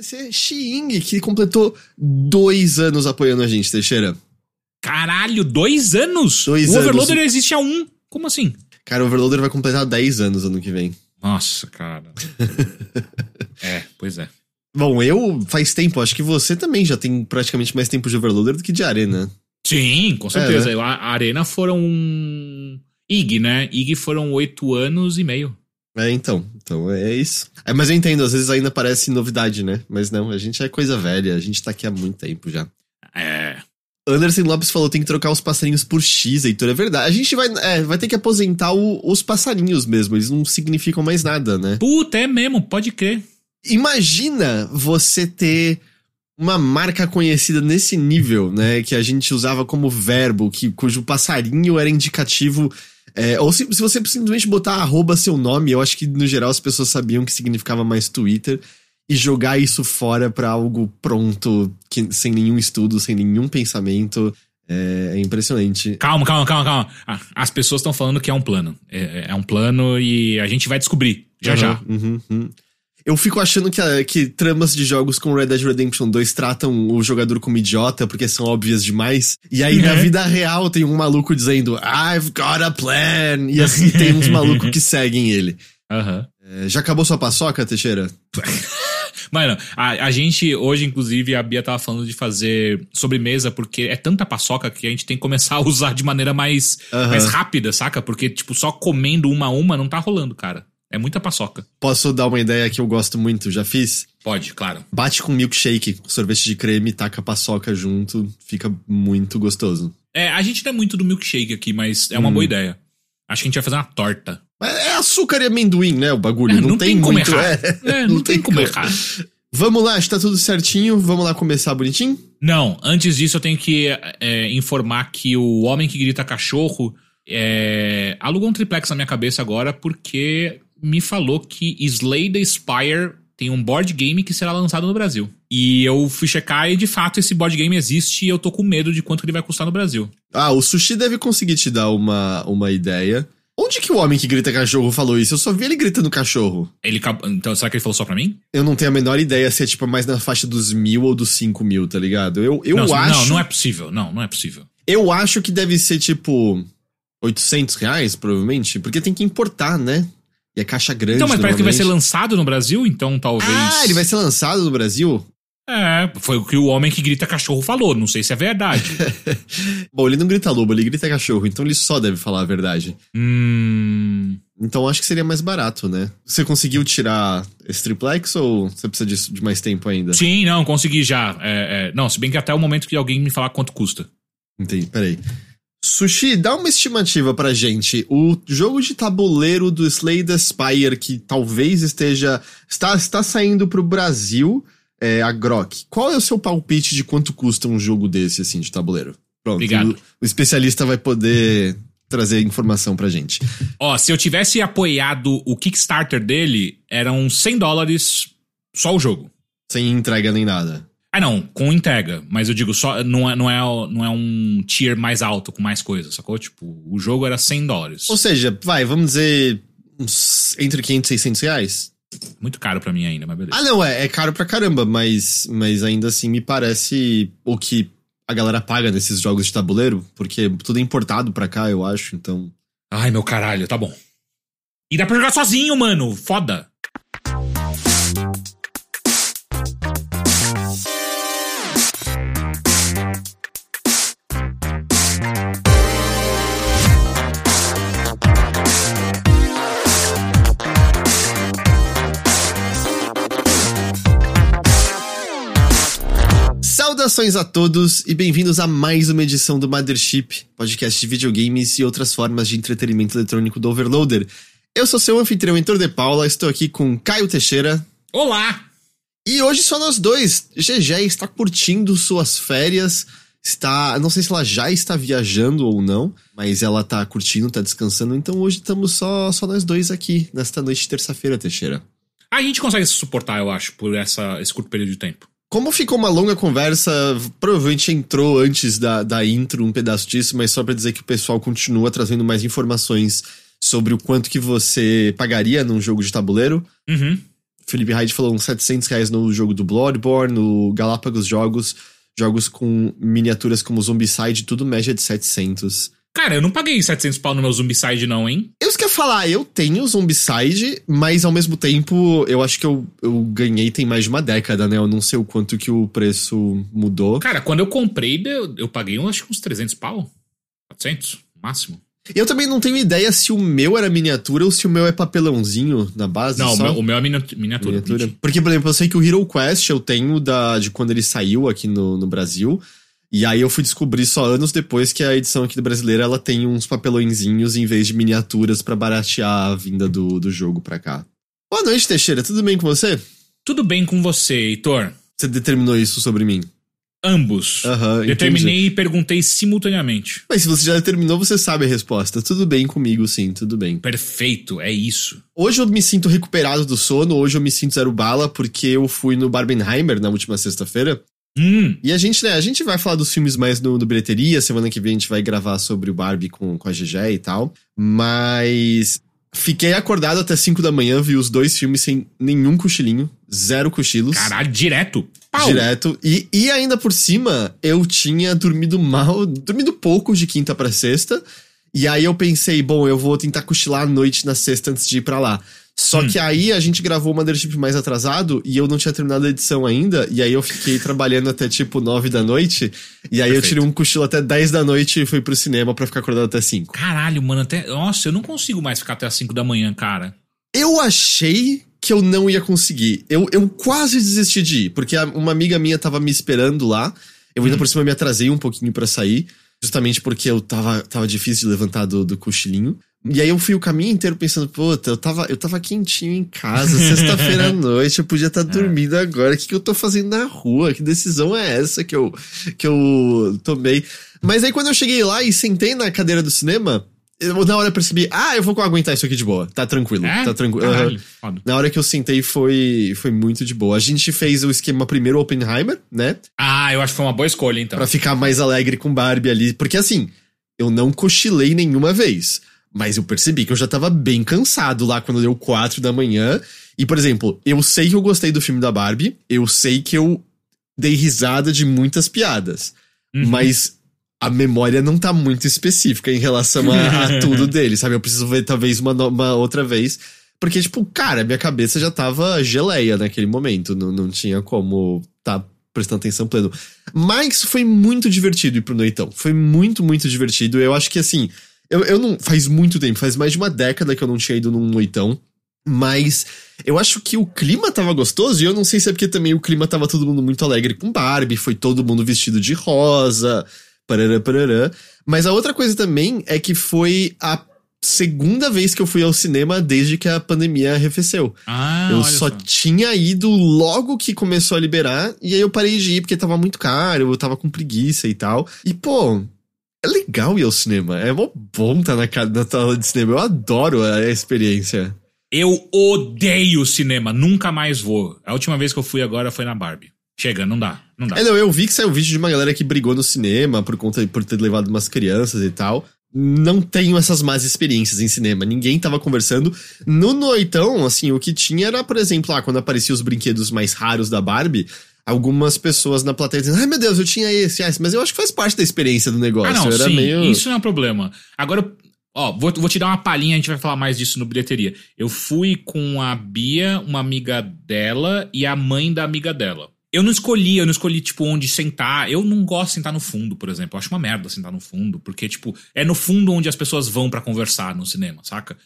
agradecer Xing, que completou dois anos apoiando a gente, Teixeira. Caralho, dois anos? Dois o anos. Overloader existe há um. Como assim? Cara, o Overloader vai completar 10 anos ano que vem. Nossa, cara. é, pois é. Bom, eu faz tempo, acho que você também já tem praticamente mais tempo de Overloader do que de Arena. Sim, com certeza. É, A a Arena foram. IG, né? IG foram oito anos e meio. É, então. Então é isso. É, mas eu entendo, às vezes ainda parece novidade, né? Mas não, a gente é coisa velha, a gente tá aqui há muito tempo já. É. Anderson Lopes falou tem que trocar os passarinhos por X, Heitor. É verdade. A gente vai, é, vai ter que aposentar o- os passarinhos mesmo. Eles não significam mais nada, né? Puta, é mesmo, pode crer. Imagina você ter uma marca conhecida nesse nível, né? Que a gente usava como verbo, que, cujo passarinho era indicativo. É, ou se, se você simplesmente botar arroba seu nome, eu acho que no geral as pessoas sabiam que significava mais Twitter. E jogar isso fora pra algo pronto, que, sem nenhum estudo, sem nenhum pensamento. É, é impressionante. Calma, calma, calma, calma. Ah, As pessoas estão falando que é um plano. É, é um plano e a gente vai descobrir. Já já. Uhum, uhum. Eu fico achando que, a- que tramas de jogos com Red Dead Redemption 2 tratam o jogador como idiota porque são óbvias demais. E aí, na Uhum. vida real, tem um maluco dizendo I've got a plan. E assim, tem uns malucos que seguem ele. Aham. É, já acabou sua paçoca, Teixeira? Mano, a, a gente hoje, inclusive, a Bia tava falando de fazer sobremesa, porque é tanta paçoca que a gente tem que começar a usar de maneira mais, Aham. mais rápida, saca? Porque, tipo, só comendo uma a uma não tá rolando, cara. É muita paçoca. Posso dar uma ideia que eu gosto muito, já fiz? Pode, claro. Bate com milkshake, sorvete de creme, taca paçoca junto, fica muito gostoso. É, a gente não é muito do milkshake aqui, mas é uma Hum. boa ideia. Acho que a gente vai fazer uma torta. É açúcar e amendoim, né, o bagulho? É, não, tem, como muito, errar. é. É, não, tem, como errar. Vamos lá, está tudo certinho. Vamos lá começar bonitinho? Não, antes disso eu tenho que é, informar que o Homem que Grita Cachorro é, alugou um triplex na minha cabeça agora porque me falou que Slay the Spire tem um board game que será lançado no Brasil. E eu fui checar e de fato esse board game existe e eu tô com medo de quanto ele vai custar no Brasil. Ah, o Sushi deve conseguir te dar uma, uma ideia. Onde que o homem que grita cachorro falou isso? Eu só vi ele gritando cachorro. Ele Então, será que ele falou só pra mim? Eu não tenho a menor ideia se é tipo mais na faixa dos mil ou dos cinco mil, tá ligado? Eu, eu não, acho. não, não é possível. Não, não é possível. Eu acho que deve ser tipo 800 reais, provavelmente, porque tem que importar, né? E é caixa grande. Então, mas parece que vai ser lançado no Brasil, então talvez. Ah, ele vai ser lançado no Brasil? É, foi o que o homem que grita cachorro falou. Não sei se é verdade. Bom, ele não grita lobo, ele grita cachorro, então ele só deve falar a verdade. hum. Então acho que seria mais barato, né? Você conseguiu tirar esse triplex ou você precisa disso de mais tempo ainda? Sim, não, consegui já. É, é, não, se bem que até o momento que alguém me falar quanto custa. Entendi, peraí. Sushi, dá uma estimativa pra gente. O jogo de tabuleiro do Slay the Spire, que talvez esteja. Está, está saindo pro Brasil, é, a Grok. Qual é o seu palpite de quanto custa um jogo desse, assim, de tabuleiro? Pronto. Obrigado. O, o especialista vai poder trazer informação pra gente. Ó, se eu tivesse apoiado o Kickstarter dele, eram 100 dólares só o jogo. Sem entrega nem nada. Ah, não, com entrega. Mas eu digo, só não é, não é, não é um tier mais alto com mais coisa, sacou? Tipo, o jogo era 100 dólares. Ou seja, vai, vamos dizer. uns entre 500 e 600 reais? Muito caro pra mim ainda, mas beleza. Ah, não, é, é caro pra caramba, mas, mas ainda assim me parece o que a galera paga nesses jogos de tabuleiro, porque tudo é importado pra cá, eu acho, então. Ai, meu caralho, tá bom. E dá pra jogar sozinho, mano. Foda. Saudações a todos e bem-vindos a mais uma edição do Mothership, podcast de videogames e outras formas de entretenimento eletrônico do Overloader. Eu sou seu anfitrião Heitor de Paula, estou aqui com Caio Teixeira. Olá! E hoje só nós dois. GG está curtindo suas férias. Está. Não sei se ela já está viajando ou não, mas ela tá curtindo, tá descansando. Então hoje estamos só, só nós dois aqui, nesta noite de terça-feira, Teixeira. A gente consegue se suportar, eu acho, por essa, esse curto período de tempo. Como ficou uma longa conversa, provavelmente entrou antes da, da intro um pedaço disso, mas só pra dizer que o pessoal continua trazendo mais informações sobre o quanto que você pagaria num jogo de tabuleiro. Uhum. Felipe Hyde falou uns 700 reais no jogo do Bloodborne, no Galápagos Jogos, jogos com miniaturas como Zombicide, tudo média de 700. Cara, eu não paguei 700 pau no meu Zombicide, não, hein? Eu quero falar, eu tenho Zombicide, mas ao mesmo tempo, eu acho que eu, eu ganhei tem mais de uma década, né? Eu não sei o quanto que o preço mudou. Cara, quando eu comprei, eu, eu paguei acho que uns 300 pau. 400, máximo. Eu também não tenho ideia se o meu era miniatura ou se o meu é papelãozinho na base. Não, só. o meu, é miniatura. miniatura. Porque, por exemplo, eu sei que o Hero Quest eu tenho da, de quando ele saiu aqui no, no Brasil. E aí eu fui descobrir só anos depois que a edição aqui do brasileira ela tem uns papelõezinhos em vez de miniaturas para baratear a vinda do, do jogo pra cá. Boa noite, Teixeira. Tudo bem com você? Tudo bem com você, Heitor? Você determinou isso sobre mim? Ambos. Uhum, Determinei entendi. e perguntei simultaneamente. Mas se você já determinou, você sabe a resposta. Tudo bem comigo, sim, tudo bem. Perfeito, é isso. Hoje eu me sinto recuperado do sono, hoje eu me sinto zero bala, porque eu fui no Barbenheimer na última sexta-feira. Hum. E a gente, né, a gente vai falar dos filmes mais no, no bilheteria, semana que vem a gente vai gravar sobre o Barbie com, com a GG e tal. Mas fiquei acordado até 5 da manhã, vi os dois filmes sem nenhum cochilinho, zero cochilos. Caralho, direto. Pau. Direto. E, e ainda por cima, eu tinha dormido mal, dormido pouco de quinta para sexta. E aí eu pensei, bom, eu vou tentar cochilar à noite na sexta antes de ir para lá. Só hum. que aí a gente gravou o Mothership mais atrasado e eu não tinha terminado a edição ainda. E aí eu fiquei trabalhando até tipo 9 da noite. E aí Perfeito. eu tirei um cochilo até 10 da noite e fui pro cinema para ficar acordado até 5. Caralho, mano, até. Nossa, eu não consigo mais ficar até as 5 da manhã, cara. Eu achei que eu não ia conseguir. Eu, eu quase desisti de ir, porque uma amiga minha tava me esperando lá. Eu ainda hum. por cima me atrasei um pouquinho para sair, justamente porque eu tava, tava difícil de levantar do, do cochilinho. E aí eu fui o caminho inteiro pensando, puta, eu tava, eu tava quentinho em casa, sexta-feira à noite, eu podia estar tá é. dormindo agora. O que, que eu tô fazendo na rua? Que decisão é essa que eu, que eu tomei? Mas aí quando eu cheguei lá e sentei na cadeira do cinema, eu, na hora eu percebi, ah, eu vou aguentar isso aqui de boa. Tá tranquilo, é? tá tranquilo. Uhum. Na hora que eu sentei foi, foi muito de boa. A gente fez o esquema primeiro Oppenheimer, né? Ah, eu acho que foi uma boa escolha, então. Pra ficar mais alegre com Barbie ali. Porque assim, eu não cochilei nenhuma vez. Mas eu percebi que eu já tava bem cansado lá quando deu 4 da manhã. E, por exemplo, eu sei que eu gostei do filme da Barbie, eu sei que eu dei risada de muitas piadas. Uhum. Mas a memória não tá muito específica em relação a, a tudo dele, sabe? Eu preciso ver talvez uma, uma outra vez. Porque, tipo, cara, minha cabeça já tava geleia naquele momento. Não, não tinha como tá prestando atenção pleno. Mas foi muito divertido ir pro Noitão. Foi muito, muito divertido. Eu acho que, assim, eu, eu não. Faz muito tempo, faz mais de uma década que eu não tinha ido num noitão. Mas eu acho que o clima tava gostoso, e eu não sei se é porque também o clima tava todo mundo muito alegre com Barbie, foi todo mundo vestido de rosa, parará, parará. Mas a outra coisa também é que foi a segunda vez que eu fui ao cinema desde que a pandemia arrefeceu. Ah, eu só, só, tinha ido logo que começou a liberar, e aí eu parei de ir porque tava muito caro, eu tava com preguiça e tal. E, pô, é legal ir ao cinema. É mó bom estar na, na tela de cinema. Eu adoro a experiência. Eu odeio cinema. Nunca mais vou. A última vez que eu fui agora foi na Barbie. Chega, não dá. Não dá. É, não, eu vi que saiu vídeo de uma galera que brigou no cinema por conta por ter levado umas crianças e tal. Não tenho essas más experiências em cinema. Ninguém tava conversando. No Noitão, assim, o que tinha era, por exemplo, lá, quando apareciam os brinquedos mais raros da Barbie, algumas pessoas na plateia dizendo, ai meu Deus, eu tinha esse, esse, mas eu acho que faz parte da experiência do negócio. Ah, não, Era sim, meio... isso não é um problema. Agora, ó, vou, vou te dar uma palhinha, a gente vai falar mais disso no bilheteria. Eu fui com a Bia, uma amiga dela e a mãe da amiga dela. Eu não escolhi, eu não escolhi, tipo, onde sentar. Eu não gosto de sentar no fundo, por exemplo. Eu acho uma merda sentar no fundo, porque, tipo, é no fundo onde as pessoas vão para conversar no cinema, saca?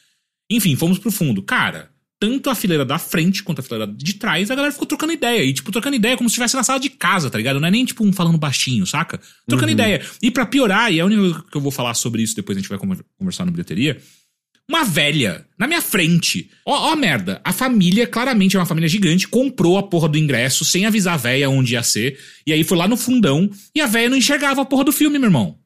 Enfim, fomos pro fundo. Cara, tanto a fileira da frente quanto a fileira de trás, a galera ficou trocando ideia. E, tipo, trocando ideia como se estivesse na sala de casa, tá ligado? Não é nem, tipo, um falando baixinho, saca? Trocando uhum. ideia. E para piorar, e é a única que eu vou falar sobre isso, depois a gente vai conversar no bilheteria. Uma velha, na minha frente. Ó, ó, merda. A família, claramente é uma família gigante, comprou a porra do ingresso sem avisar a véia onde ia ser. E aí foi lá no fundão e a véia não enxergava a porra do filme, meu irmão.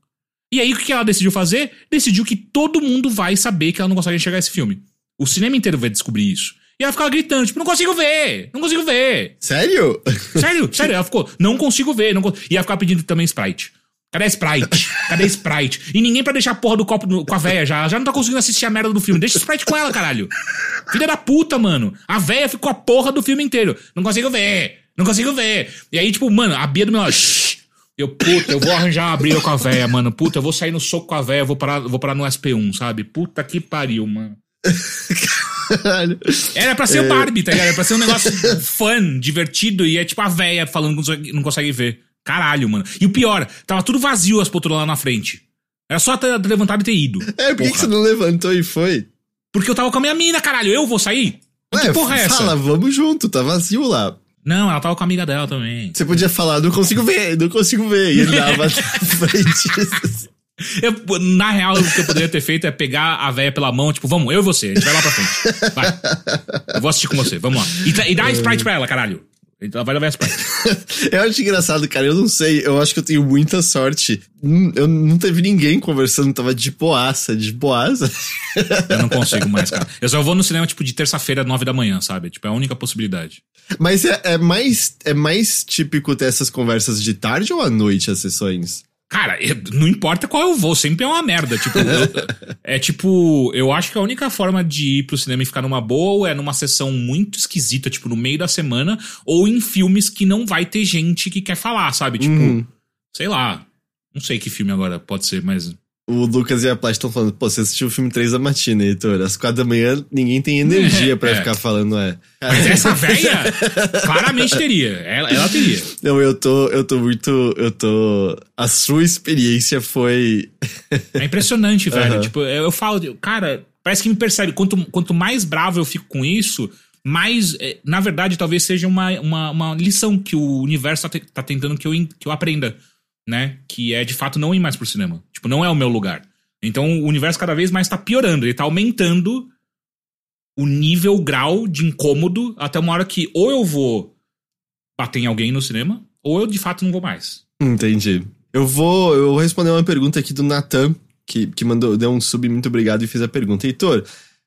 E aí o que ela decidiu fazer? Decidiu que todo mundo vai saber que ela não consegue enxergar esse filme. O cinema inteiro vai descobrir isso. E ela ficava gritando, tipo, não consigo ver, não consigo ver. Sério? Sério, sério. Ela ficou, não consigo ver. Não E ela ficava pedindo também Sprite. Cadê Sprite? Cadê Sprite? E ninguém pra deixar a porra do copo no- com a véia já. Já não tá conseguindo assistir a merda do filme. Deixa Sprite com ela, caralho. Filha da puta, mano. A véia ficou a porra do filme inteiro. Não consigo ver. Não consigo ver. E aí, tipo, mano, a Bia do meu lado. "Shh." Eu, puta, eu vou arranjar uma briga com a véia, mano. Puta, eu vou sair no soco com a véia, vou parar, vou parar no SP1, sabe? Puta que pariu, mano. Caralho. Era pra É. ser o Barbie, tá ligado? Era pra ser um negócio fun, divertido, e é tipo a véia falando que não consegue, ver. Caralho, mano. E o pior, tava tudo vazio as poltronas lá na frente. Era só ter levantado e ter ido. É, por que, que você não levantou e foi? Porque eu tava com a minha mina, caralho. Eu vou sair? que porra é essa? fala, vamos junto, tá vazio lá. Não, ela tava com a amiga dela também. Você podia falar, não consigo ver, não consigo ver. E ele dava na frente. Eu, na real, o que eu poderia ter feito é pegar a véia pela mão, tipo, vamos, eu e você, a gente vai lá pra frente. Vai. Eu vou assistir com você, vamos lá. E, e dá a Sprite pra ela, caralho. Ela vai levar a Sprite. Eu acho engraçado, cara. Eu não sei. Eu acho que eu tenho muita sorte. Hum, Eu não teve ninguém conversando. Tava de boaça, de boaça. Eu não consigo mais, cara. Eu só vou no cinema, tipo, de terça-feira, nove da manhã, sabe? Tipo, é a única possibilidade. Mas é, é mais, é mais típico ter essas conversas de tarde ou à noite, as sessões? Cara, eu- não importa qual eu vou, sempre é uma merda. Tipo, eu- é tipo, eu acho que a única forma de ir pro cinema e ficar numa boa é numa sessão muito esquisita, tipo, no meio da semana, ou em filmes que não vai ter gente que quer falar, sabe? Tipo, Uhum. sei lá. Não sei que filme agora pode ser, mas. O Lucas e a Plástica estão falando, pô, você assistiu o filme 3 da matina, Heitor. Às 4 da manhã, ninguém tem energia pra É. ficar falando, é. Mas essa véia, claramente teria. Ela, ela teria. Não, eu tô, eu tô muito, eu tô... A sua experiência foi... É impressionante, velho. Aham. Tipo, eu, eu falo, cara, parece que me percebe. Quanto, quanto mais bravo eu fico com isso, mais. é, na verdade, talvez seja uma, uma, uma lição que o universo tá, te- tá tentando que eu, que eu aprenda, né? Que é de fato não ir mais pro cinema. Tipo, não é o meu lugar. Então o universo cada vez mais tá piorando. Ele tá aumentando o nível, o grau de incômodo até uma hora que ou eu vou bater em alguém no cinema, ou eu de fato não vou mais. Entendi. Eu vou, eu vou responder uma pergunta aqui do Natan, que, que mandou, deu um sub muito obrigado e fez a pergunta. Heitor,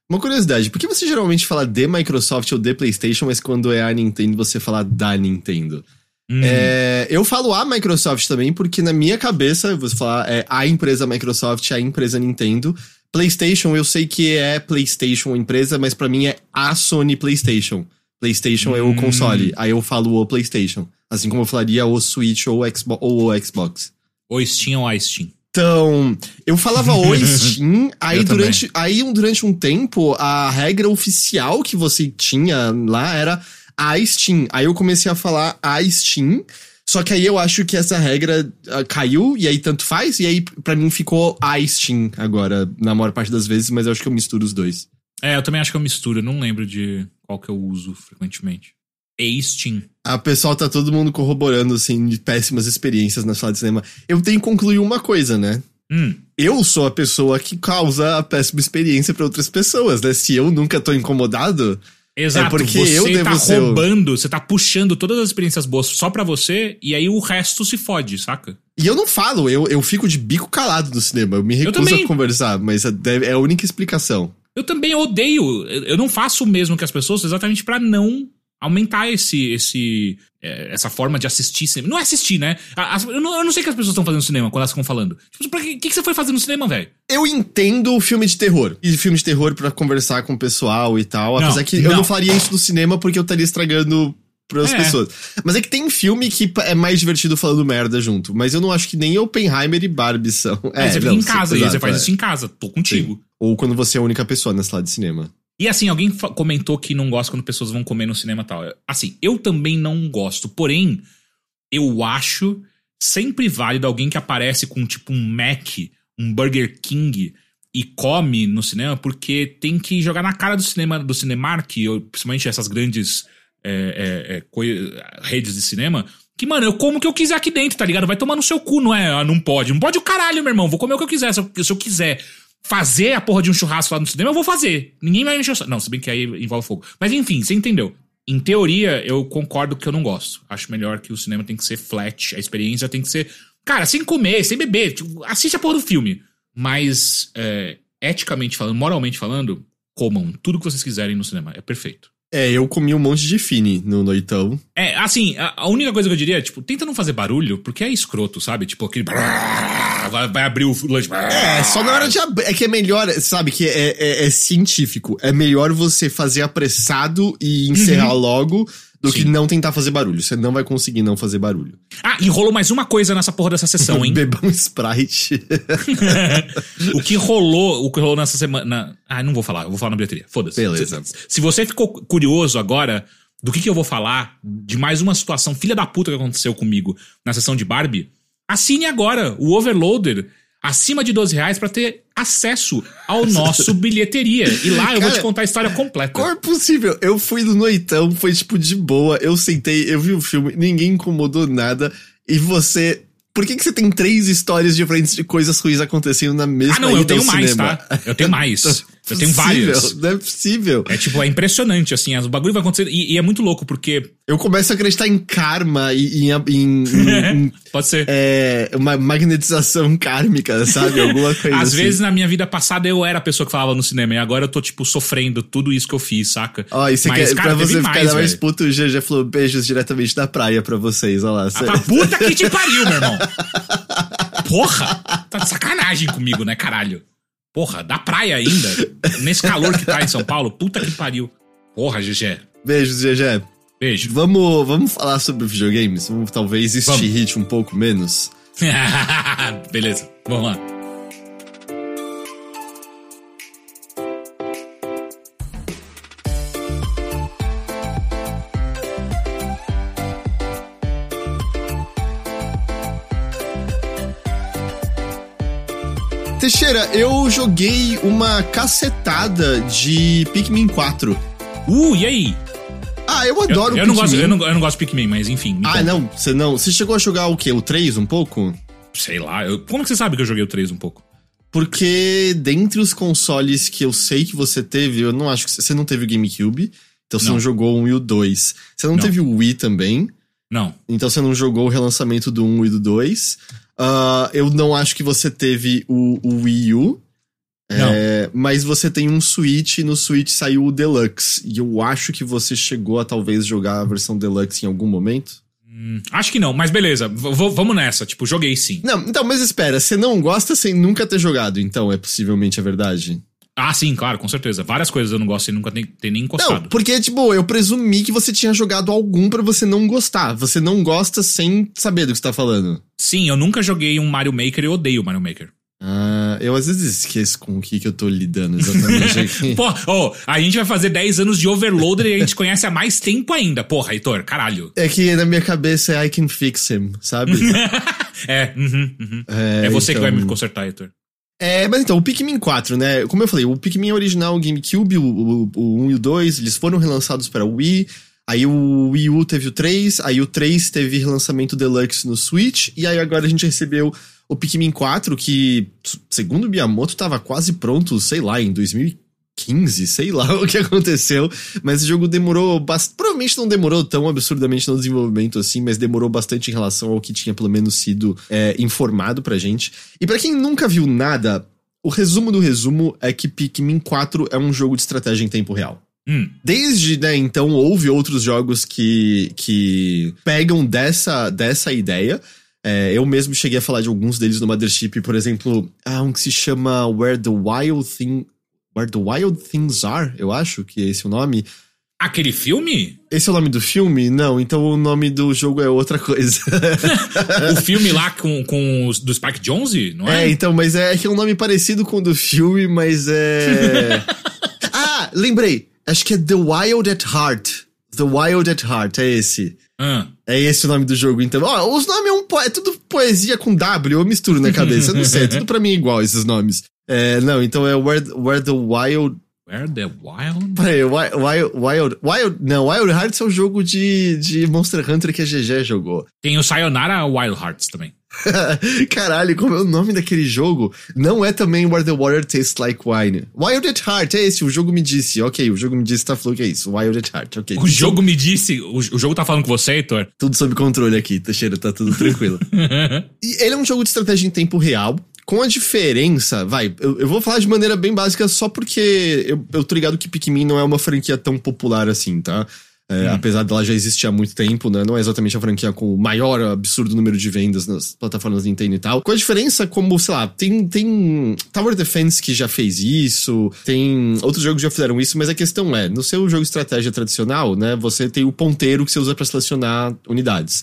uma curiosidade, por que você geralmente fala de Microsoft ou de PlayStation, mas quando é a Nintendo você fala da Nintendo? Hum. É, eu falo a Microsoft também, porque na minha cabeça, eu vou falar é a empresa Microsoft, a empresa Nintendo. PlayStation, eu sei que é PlayStation empresa, mas pra mim é a Sony PlayStation. PlayStation é o Hum. console, aí eu falo o PlayStation. Assim como eu falaria o Switch ou o Xbox. Ou o Xbox. Ou Steam ou a Steam. Então, eu falava o Steam, aí Eu também. durante, aí durante um tempo, a regra oficial que você tinha lá era a Steam. Aí eu comecei a falar a Steam, só que aí eu acho que essa regra ah, caiu, e aí tanto faz, e aí pra mim ficou a Steam agora, na maior parte das vezes, mas eu acho que eu misturo os dois. É, eu também acho que eu misturo, eu não lembro de qual que eu uso frequentemente. E Steam. A pessoal tá todo mundo corroborando, assim, de péssimas experiências na sala de cinema. Eu tenho que concluir uma coisa, né? Hum, eu sou a pessoa que causa a péssima experiência pra outras pessoas, né? Se eu nunca tô incomodado, exato. É porque você eu devo tá ser o- roubando, você tá puxando todas as experiências boas só pra você, e aí o resto se fode, saca? e eu não falo, eu, eu fico de bico calado no cinema, eu me recuso também. a conversar, mas é, a única explicação. Eu também odeio. Eu eu não faço o mesmo que as pessoas exatamente pra não aumentar esse, esse, é, essa forma de assistir cinema. Não é assistir, né? As- eu, não, eu não sei o que as pessoas estão fazendo no cinema quando elas ficam falando. Tipo, pra que, que, você foi fazer no cinema, velho? Eu entendo o filme de terror. E filme de terror pra conversar com o pessoal e tal. Não, apesar que eu não. não faria isso no cinema porque eu estaria estragando pras É. pessoas. Mas é que tem filme que é mais divertido falando merda junto. Mas eu não acho que nem Oppenheimer e Barbie são. É, você fica não, em casa e você faz é. isso em casa. Tô contigo. Ou quando você é a única pessoa na sala de cinema. E assim, alguém comentou que não gosta quando pessoas vão comer no cinema e tal. Assim, eu também não gosto. Porém, eu acho sempre válido alguém que aparece com tipo um Mac, um Burger King e come no cinema, porque tem que jogar na cara do cinema, do Cinemark, ou principalmente essas grandes é, é, é, redes de cinema. Que, mano, eu como o que eu quiser aqui dentro, tá ligado? Vai tomar no seu cu, não é? Ah, não pode. Não pode o caralho, meu irmão. Vou comer o que eu quiser. Se eu, se eu quiser fazer a porra de um churrasco lá no cinema, eu vou fazer. Ninguém vai me encher o. Não, se bem que aí envolve fogo. Mas enfim, você entendeu. Em teoria, eu concordo que eu não gosto. Acho melhor que o cinema tem que ser flat, a experiência tem que ser. Cara, sem comer, sem beber. Tipo, assiste a porra do filme. Mas, é, eticamente falando, moralmente falando, comam tudo que vocês quiserem no cinema. É perfeito. É, eu comi um monte de fine no noitão. É, assim, a, a única coisa que eu diria é, tipo, tenta não fazer barulho, porque é escroto, sabe? Tipo, aquele. Vai, abrir o lanche. É, só na hora de abrir. É que é melhor, sabe, que é, é, é científico. É melhor você fazer apressado e encerrar logo do que Sim. não tentar fazer barulho. Você não vai conseguir não fazer barulho. Ah, e rolou mais uma coisa nessa porra dessa sessão, hein? Beber um Sprite. o que rolou, o que rolou nessa semana. Ah, não vou falar, eu vou falar na bilheteria. Foda-se. Beleza. Se, se você ficou curioso agora do que, que eu vou falar, de mais uma situação filha da puta que aconteceu comigo na sessão de Barbie, assine agora o Overloader acima de 12 reais pra ter acesso ao nosso bilheteria. E lá eu vou Cara, te contar a história completa. Como é possível? Eu fui no noitão, foi tipo de boa. Eu sentei, eu vi o filme, ninguém incomodou nada. E você. Por que, que você tem três histórias diferentes de coisas ruins acontecendo na mesma Ah, não, eu tenho mais, cinema? tá? Eu tenho mais. eu tenho Possível, vários. Não é possível. É tipo, é impressionante, assim, o bagulho vai acontecer. E, e é muito louco, porque. Eu começo a acreditar em karma e em, em- em- Pode ser. é, uma magnetização kármica, sabe? Alguma coisa Às assim. vezes, na minha vida passada, eu era a pessoa que falava no cinema. E agora eu tô, tipo, sofrendo tudo isso que eu fiz, saca? Ó, e você Mas, quer, cara, pra você ficar mais velho. puto, o GG falou beijos diretamente da praia pra vocês, olha lá. Ah, pra puta que te pariu, meu irmão. Porra! Tá de sacanagem comigo, né, caralho? Porra, da praia ainda. Nesse calor que tá em São Paulo. Puta que pariu. Porra, GG. Beijos, GG. Beijo. Vamos, vamos falar sobre videogames? Vamos talvez este Vamos. hit um pouco menos. Beleza, vamos lá. Teixeira, eu joguei uma cacetada de Pikmin 4. Uh, e aí? Ah, eu Eu, adoro eu não Pikmin. gosto, eu, não, eu não gosto de Pikmin, mas enfim. Ah, conta. não, você não. Você chegou a jogar o quê? O 3 um pouco? Sei lá. eu- como que você sabe que eu joguei o 3 um pouco? Porque dentre os consoles que eu sei que você teve, eu não acho que você você não teve o GameCube, então você não, Não. jogou o 1 e o 2. Você não, Não. teve o Wii também, Não. então você não jogou o relançamento do 1 e do 2. Ah, eu não acho que você teve o, o Wii U. É, mas você tem um Switch e no Switch saiu o Deluxe. E eu acho que você chegou a talvez jogar a versão Deluxe em algum momento. Hum, acho que não, mas beleza. V- vamos nessa. Tipo, joguei sim. Não, então, mas espera, você não gosta sem nunca ter jogado, então é possivelmente a verdade. Ah, sim, claro, com certeza. Várias coisas eu não gosto e nunca tem, tem nem Não, encostado. porque, tipo, eu presumi que você tinha jogado algum pra você não gostar. Você não gosta sem saber do que você tá falando. Sim, eu nunca joguei um Mario Maker e eu odeio Mario Maker. Ah, eu às vezes esqueço com o que, que eu tô lidando exatamente aqui. Pô, oh, a gente vai fazer 10 anos de Overloader e a gente conhece há mais tempo ainda. Porra, Heitor, caralho. é que na minha cabeça é I can fix him, sabe? É, uhum, uhum. É, É você que então- vai me consertar, Heitor. É, mas então, o Pikmin 4, né? Como eu falei, o Pikmin original, o GameCube, o, o, o 1 e o 2, eles foram relançados para o Wii. Aí o Wii U teve o 3, aí o 3 teve relançamento Deluxe no Switch, e aí agora a gente recebeu o Pikmin 4, que, segundo o Miyamoto, tava quase pronto, sei lá, em 2015, sei lá o que aconteceu, mas o jogo demorou bastante, provavelmente não demorou tão absurdamente no desenvolvimento assim, mas demorou bastante em relação ao que tinha pelo menos sido é, informado pra gente. E pra quem nunca viu nada, o resumo do resumo é que Pikmin 4 é um jogo de estratégia em tempo real. Hum, Desde, né, então, houve outros jogos que, que pegam dessa, dessa ideia. É, eu mesmo cheguei a falar de alguns deles no Mothership, por exemplo, há um que se chama Where the Wild Thing. Where the Wild Things Are, eu acho que é esse o nome. aquele filme? Esse é o nome do filme? Não, então o nome do jogo é outra coisa. o filme lá com, com os, do Spike Jonze, não é? É, então, mas é que é um nome parecido com o do filme, mas é. ah, lembrei. Acho que é The Wild at Heart. The Wild at Heart, é esse. Ah, É esse o nome do jogo, então. Ó, os nomes é, um é tudo poesia com W, eu misturo na cabeça. Eu não sei, é tudo pra mim igual esses nomes. É, não, então é Where, Where the Wild. Where the Wild? Peraí, Wild, Wild, Wild. Não, Wild Hearts é o jogo de, de Monster Hunter que a GG jogou. Tem o Sayonara Wild Hearts também. Caralho, como é o nome daquele jogo? Não é também Where the Water Tastes Like Wine. Wild at Heart, é esse, o jogo me disse. Ok, o jogo me disse, tá falando que é isso. Wild at Heart, ok. O jogo me disse. O, o jogo tá falando com você, Heitor? Tudo sob controle aqui, Teixeira, tá tudo tranquilo. e ele é um jogo de estratégia em tempo real, com a diferença, vai, eu, eu, vou falar de maneira bem básica só porque eu, eu tô ligado que Pikmin não é uma franquia tão popular assim, tá? É, hum. Apesar dela já existir há muito tempo, né? Não é exatamente a franquia com o maior absurdo número de vendas nas plataformas Nintendo e tal. Com a diferença, como, sei lá, tem, tem Tower Defense que já fez isso, tem outros jogos que já fizeram isso, mas a questão é, no seu jogo de estratégia tradicional, né? Você tem o ponteiro que você usa para selecionar unidades.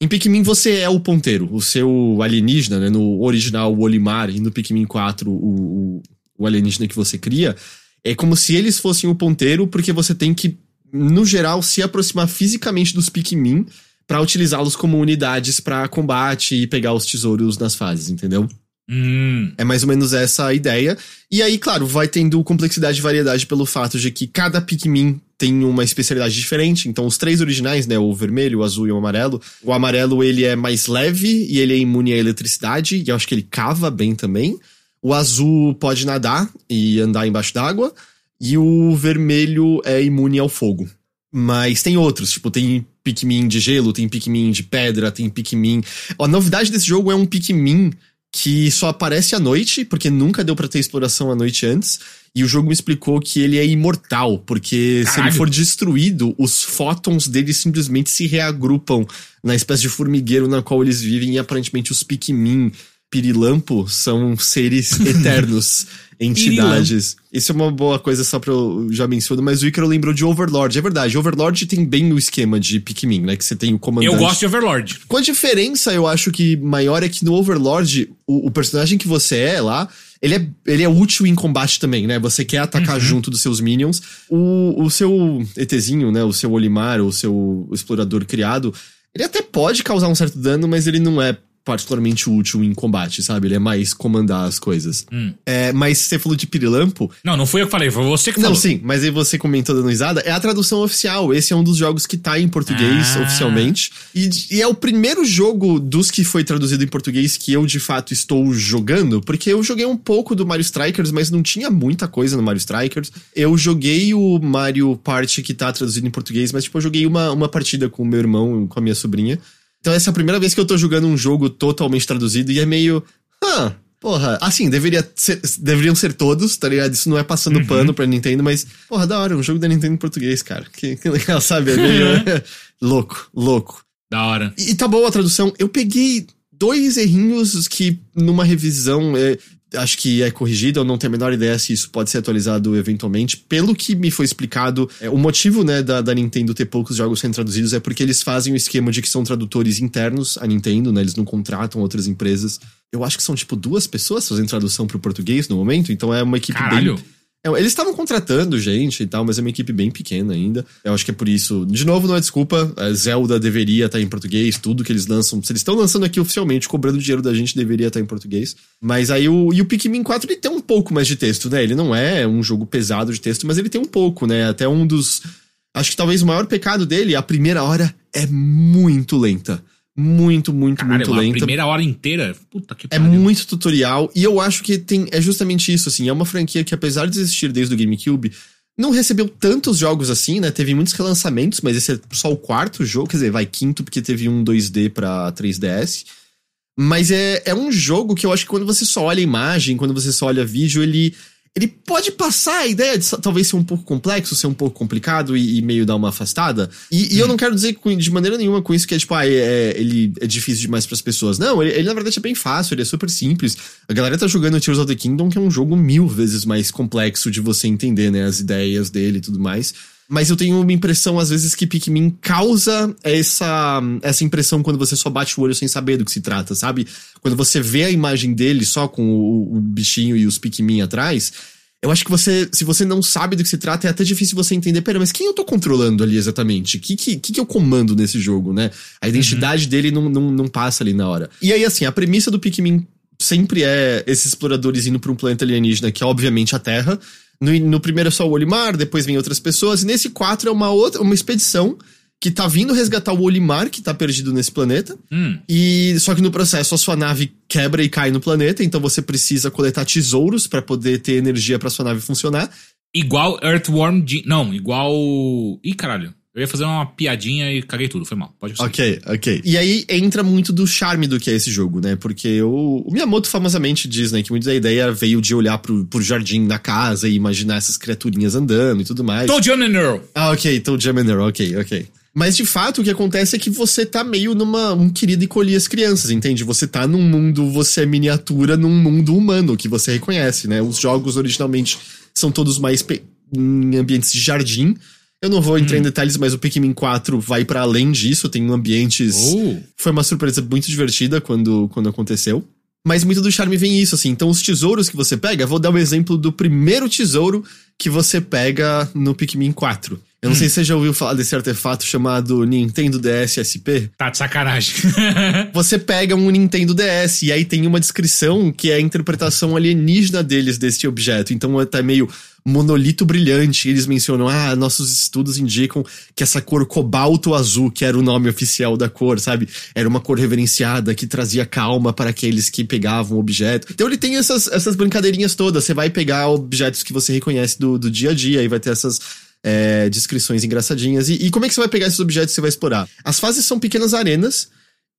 Em Pikmin você é o ponteiro, o seu alienígena, né? No original, o Olimar, e no Pikmin 4, o, o, alienígena que você cria. É como se eles fossem o ponteiro, porque você tem que no geral, se aproximar fisicamente dos Pikmin para utilizá-los como unidades para combate e pegar os tesouros nas fases, entendeu? Hum. É mais ou menos essa a ideia. E aí, claro, vai tendo complexidade e variedade pelo fato de que cada Pikmin tem uma especialidade diferente. Então, os três originais, né? O vermelho, o azul e o amarelo. O amarelo, ele é mais leve e ele é imune à eletricidade. E eu acho que ele cava bem também. O azul pode nadar e andar embaixo d'água. E o vermelho é imune ao fogo. Mas tem outros, tipo, tem Pikmin de gelo, tem Pikmin de pedra, tem Pikmin. A novidade desse jogo é um Pikmin que só aparece à noite, porque nunca deu para ter exploração à noite antes. E o jogo me explicou que ele é imortal, porque Caralho. se ele for destruído, os fótons dele simplesmente se reagrupam na espécie de formigueiro na qual eles vivem, e aparentemente os Pikmin pirilampo são seres eternos entidades. Isso é uma boa coisa só pra eu já mencionar, mas o Icaro lembrou de Overlord. É verdade, Overlord tem bem o esquema de Pikmin, né? Que você tem o comandante. Eu gosto de Overlord. Com a diferença, eu acho que maior é que no Overlord, o, o personagem que você é lá, ele é, ele é útil em combate também, né? Você quer atacar uhum. junto dos seus minions. O, o seu ETzinho, né? O seu Olimar, o seu explorador criado, ele até pode causar um certo dano, mas ele não é particularmente útil em combate, sabe? Ele é mais comandar as coisas. Hum. É, mas você falou de Pirilampo. Não, não foi eu que falei, foi você que não, falou. Não, sim, mas aí você comentou dando risada. É a tradução oficial. Esse é um dos jogos que tá em português ah. oficialmente. E, e, é o primeiro jogo dos que foi traduzido em português que eu de fato estou jogando, porque eu joguei um pouco do Mario Strikers, mas não tinha muita coisa no Mario Strikers. Eu joguei o Mario Party que tá traduzido em português, mas tipo, eu joguei uma, uma partida com o meu irmão, com a minha sobrinha. Então essa é a primeira vez que eu tô jogando um jogo totalmente traduzido e é meio. Ah, porra, assim, deveria ser, deveriam ser todos, tá ligado? Isso não é passando uhum. pano pra Nintendo, mas, porra, da hora, um jogo da Nintendo em português, cara. Que, que legal, sabe? É meio. louco, louco. Da hora. E, e tá boa a tradução. Eu peguei dois errinhos que numa revisão. É, acho que é corrigido, eu não tenho a menor ideia se isso pode ser atualizado eventualmente. Pelo que me foi explicado, é, o motivo né, da, da, Nintendo ter poucos jogos sendo traduzidos é porque eles fazem o esquema de que são tradutores internos à Nintendo, né? Eles não contratam outras empresas. Eu acho que são, tipo, duas pessoas fazendo tradução pro português no momento, então é uma equipe Caralho. bem eles estavam contratando gente e tal, mas é uma equipe bem pequena ainda. Eu acho que é por isso. De novo, não é desculpa. Zelda deveria estar em português, tudo que eles lançam. Se eles estão lançando aqui oficialmente, cobrando dinheiro da gente, deveria estar em português. Mas aí o. E o Pikmin 4 ele tem um pouco mais de texto, né? Ele não é um jogo pesado de texto, mas ele tem um pouco, né? Até um dos. Acho que talvez o maior pecado dele, a primeira hora é muito lenta muito, muito, Caralho, muito lenta. A primeira hora inteira? Puta que é pariu. É muito tutorial. E eu acho que tem. É justamente isso, assim. É uma franquia que, apesar de existir desde o GameCube, não recebeu tantos jogos assim, né? Teve muitos relançamentos, mas esse é só o quarto jogo. Quer dizer, vai quinto, porque teve um 2D pra 3DS. Mas é, é um jogo que eu acho que quando você só olha a imagem, quando você só olha vídeo, ele ele pode passar a ideia de talvez ser um pouco complexo, ser um pouco complicado e, e meio dar uma afastada. E, e eu hum. não quero dizer de maneira nenhuma com isso que é tipo, ah, é, é ele é difícil demais para as pessoas. Não, ele, ele, na verdade é bem fácil, ele é super simples. A galera tá jogando Tears of the Kingdom, que é um jogo mil vezes mais complexo de você entender, né, as ideias dele e tudo mais. Mas eu tenho uma impressão, às vezes, que Pikmin causa essa, essa impressão quando você só bate o olho sem saber do que se trata, sabe? Quando você vê a imagem dele só com o, o bichinho e os Pikmin atrás, eu acho que você, se você não sabe do que se trata, é até difícil você entender, pera, mas quem eu tô controlando ali exatamente? O que, que, que, eu comando nesse jogo, né? A identidade uhum. dele não, não, não passa ali na hora. E aí, assim, a premissa do Pikmin sempre é esses exploradores indo pra um planeta alienígena, que é obviamente a Terra, no, no primeiro é só o Olimar, depois vem outras pessoas, e nesse 4 é uma outra, uma expedição que tá vindo resgatar o Olimar, que tá perdido nesse planeta. Hum. E só que no processo a sua nave quebra e cai no planeta, então você precisa coletar tesouros para poder ter energia para sua nave funcionar. Igual Earthworm, não, igual Ih, caralho. Eu ia fazer uma piadinha e caguei tudo, foi mal. Pode ser. Ok, ok. E aí entra muito do charme do que é esse jogo, né? Porque o, o Miyamoto famosamente diz, né, que muita da ideia veio de olhar pro, pro jardim da casa e imaginar essas criaturinhas andando e tudo mais. Toad Earl. Ah, ok, então Gemini, ok, ok. Mas de fato o que acontece é que você tá meio numa. um querido encolher as crianças, entende? Você tá num mundo, você é miniatura num mundo humano que você reconhece, né? Os jogos originalmente são todos mais em ambientes de jardim. Eu não vou entrar hum. em detalhes, mas o Pikmin 4 vai para além disso, tem ambientes. Oh. Foi uma surpresa muito divertida quando, quando aconteceu. Mas muito do charme vem isso, assim. Então, os tesouros que você pega, vou dar um exemplo do primeiro tesouro que você pega no Pikmin 4. Eu não hum. sei se você já ouviu falar desse artefato chamado Nintendo DS SP. Tá de sacanagem. você pega um Nintendo DS e aí tem uma descrição que é a interpretação alienígena deles desse objeto. Então é tá meio monolito brilhante. Eles mencionam, ah, nossos estudos indicam que essa cor cobalto azul, que era o nome oficial da cor, sabe? Era uma cor reverenciada que trazia calma para aqueles que pegavam o objeto. Então ele tem essas, essas brincadeirinhas todas. Você vai pegar objetos que você reconhece do, do dia a dia e vai ter essas é, descrições engraçadinhas. E, e como é que você vai pegar esses objetos que você vai explorar? As fases são pequenas arenas.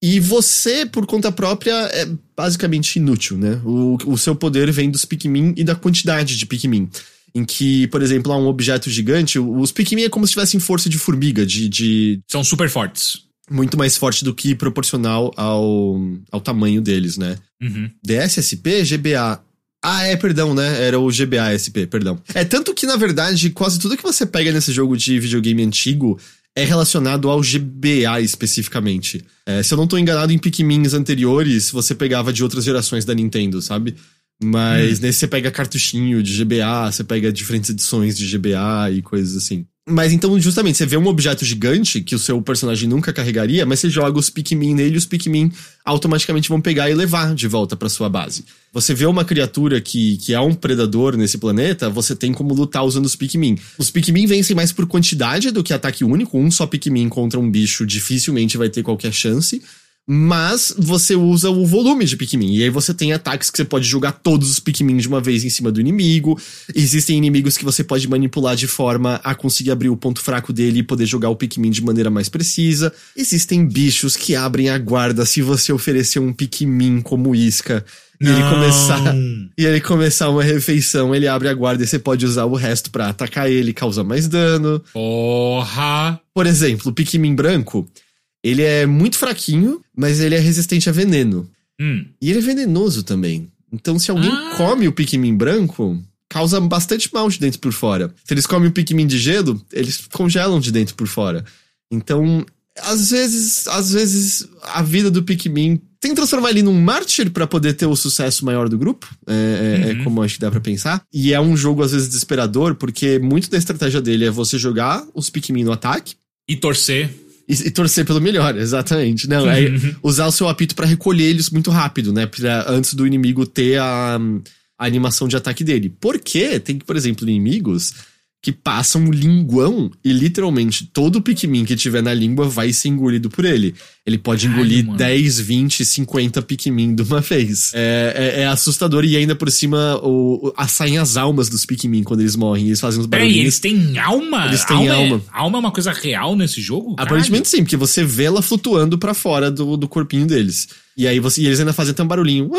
E você, por conta própria, é basicamente inútil, né? O, o seu poder vem dos Pikmin e da quantidade de Pikmin. Em que, por exemplo, há um objeto gigante, os Pikmin é como se tivessem força de formiga, de. de... São super fortes. Muito mais forte do que proporcional ao, ao tamanho deles, né? Uhum. DSSP, GBA. Ah, é, perdão, né? Era o GBA SP, perdão. É tanto que, na verdade, quase tudo que você pega nesse jogo de videogame antigo é relacionado ao GBA especificamente. É, se eu não tô enganado, em Pikmins anteriores, você pegava de outras gerações da Nintendo, sabe? Mas hum. nesse você pega cartuchinho de GBA, você pega diferentes edições de GBA e coisas assim. Mas então, justamente, você vê um objeto gigante que o seu personagem nunca carregaria, mas você joga os Pikmin nele e os Pikmin automaticamente vão pegar e levar de volta para sua base. Você vê uma criatura que, que é um predador nesse planeta, você tem como lutar usando os Pikmin. Os Pikmin vencem mais por quantidade do que ataque único. Um só Pikmin contra um bicho dificilmente vai ter qualquer chance mas você usa o volume de Pikmin. E aí você tem ataques que você pode jogar todos os Pikmin de uma vez em cima do inimigo. Existem inimigos que você pode manipular de forma a conseguir abrir o ponto fraco dele e poder jogar o Pikmin de maneira mais precisa. Existem bichos que abrem a guarda se você oferecer um Pikmin como isca. E ele, começar, e ele começar uma refeição, ele abre a guarda e você pode usar o resto para atacar ele, causar mais dano. Porra! Por exemplo, o Pikmin branco, ele é muito fraquinho, mas ele é resistente a veneno. Hum. E ele é venenoso também. Então, se alguém ah. come o Pikmin branco, causa bastante mal de dentro por fora. Se eles comem o Pikmin de gelo, eles congelam de dentro por fora. Então, às vezes, às vezes a vida do Pikmin tem que transformar ele num mártir para poder ter o sucesso maior do grupo. É, é, é uhum. é, como acho que dá para pensar. E é um jogo às vezes desesperador, porque muito da estratégia dele é você jogar os Pikmin no ataque e torcer e, e, torcer pelo melhor, exatamente. Não, é usar o seu apito para recolher eles muito rápido, né? Pra, antes do inimigo ter a, a animação de ataque dele. Porque tem, por exemplo, inimigos que passam um linguão e literalmente todo Pikmin que tiver na língua vai ser engolido por ele. Ele pode engolir Ai, 10, 20, 50 Pikmin de uma vez. É, é, é assustador e ainda por cima o, o, saem as almas dos Pikmin quando eles morrem. Eles fazem os barulhos. Peraí, eles têm alma? Eles têm alma. Alma é, alma é uma coisa real nesse jogo? Aparentemente sim, porque você vê ela flutuando para fora do, do corpinho deles. E aí você, e eles ainda fazem até um barulhinho.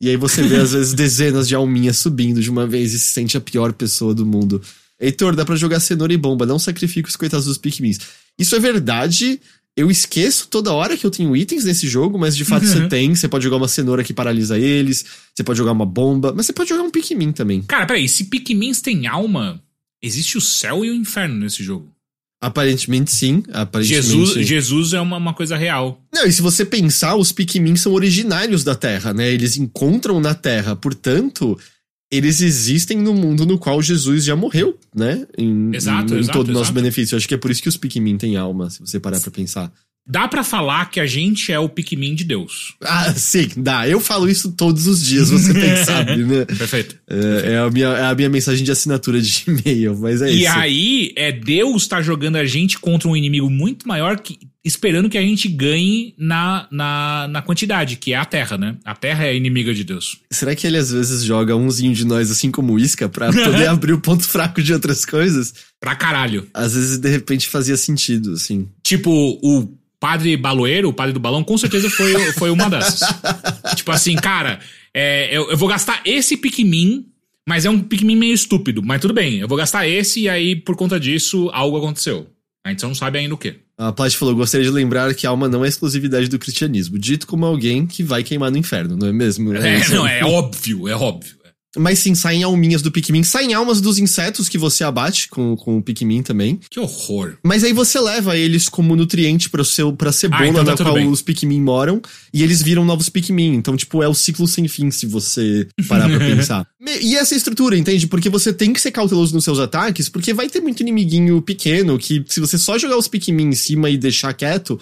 E aí você vê às vezes dezenas de alminhas subindo de uma vez e se sente a pior pessoa do mundo. Heitor, dá pra jogar cenoura e bomba, não sacrifica os coitados dos Pikmins. Isso é verdade. Eu esqueço toda hora que eu tenho itens nesse jogo, mas de fato uhum. você tem. Você pode jogar uma cenoura que paralisa eles, você pode jogar uma bomba, mas você pode jogar um Pikmin também. Cara, peraí, se Pikmins têm alma, existe o céu e o inferno nesse jogo. Aparentemente sim. Aparentemente, Jesus, sim. Jesus é uma, uma coisa real. Não, e se você pensar, os Pikmin são originários da Terra, né? Eles encontram na Terra. Portanto, eles existem no mundo no qual Jesus já morreu, né? Em, exato, em, em exato, todo o nosso benefício. Acho que é por isso que os Pikmin têm alma, se você parar pra pensar. Dá para falar que a gente é o Pikmin de Deus. Ah, sim, dá. Eu falo isso todos os dias, você tem que saber, né? Perfeito. É, Perfeito. é, a minha, é a minha mensagem de assinatura de e-mail, mas é e isso. E aí, é Deus tá jogando a gente contra um inimigo muito maior que esperando que a gente ganhe na, na, na quantidade, que é a Terra, né? A Terra é a inimiga de Deus. Será que ele às vezes joga umzinho de nós assim como isca pra poder abrir o ponto fraco de outras coisas? Pra caralho. Às vezes, de repente, fazia sentido, assim. Tipo, o padre baloeiro, o padre do balão, com certeza foi, foi uma dessas. tipo assim, cara, é, eu, eu vou gastar esse Pikmin mas é um Pikmin meio estúpido. Mas tudo bem, eu vou gastar esse e aí, por conta disso, algo aconteceu. A gente só não sabe ainda o que. A Plat falou: gostaria de lembrar que a alma não é exclusividade do cristianismo, dito como alguém que vai queimar no inferno, não é mesmo? É, é não, é óbvio, é óbvio. Mas sim, saem alminhas do Pikmin. Saem almas dos insetos que você abate com, com o Pikmin também. Que horror. Mas aí você leva eles como nutriente pro seu, pra cebola ah, então tá na qual bem. os Pikmin moram. E eles viram novos Pikmin. Então, tipo, é o ciclo sem fim, se você parar pra pensar. E essa estrutura, entende? Porque você tem que ser cauteloso nos seus ataques, porque vai ter muito inimiguinho pequeno que, se você só jogar os Pikmin em cima e deixar quieto,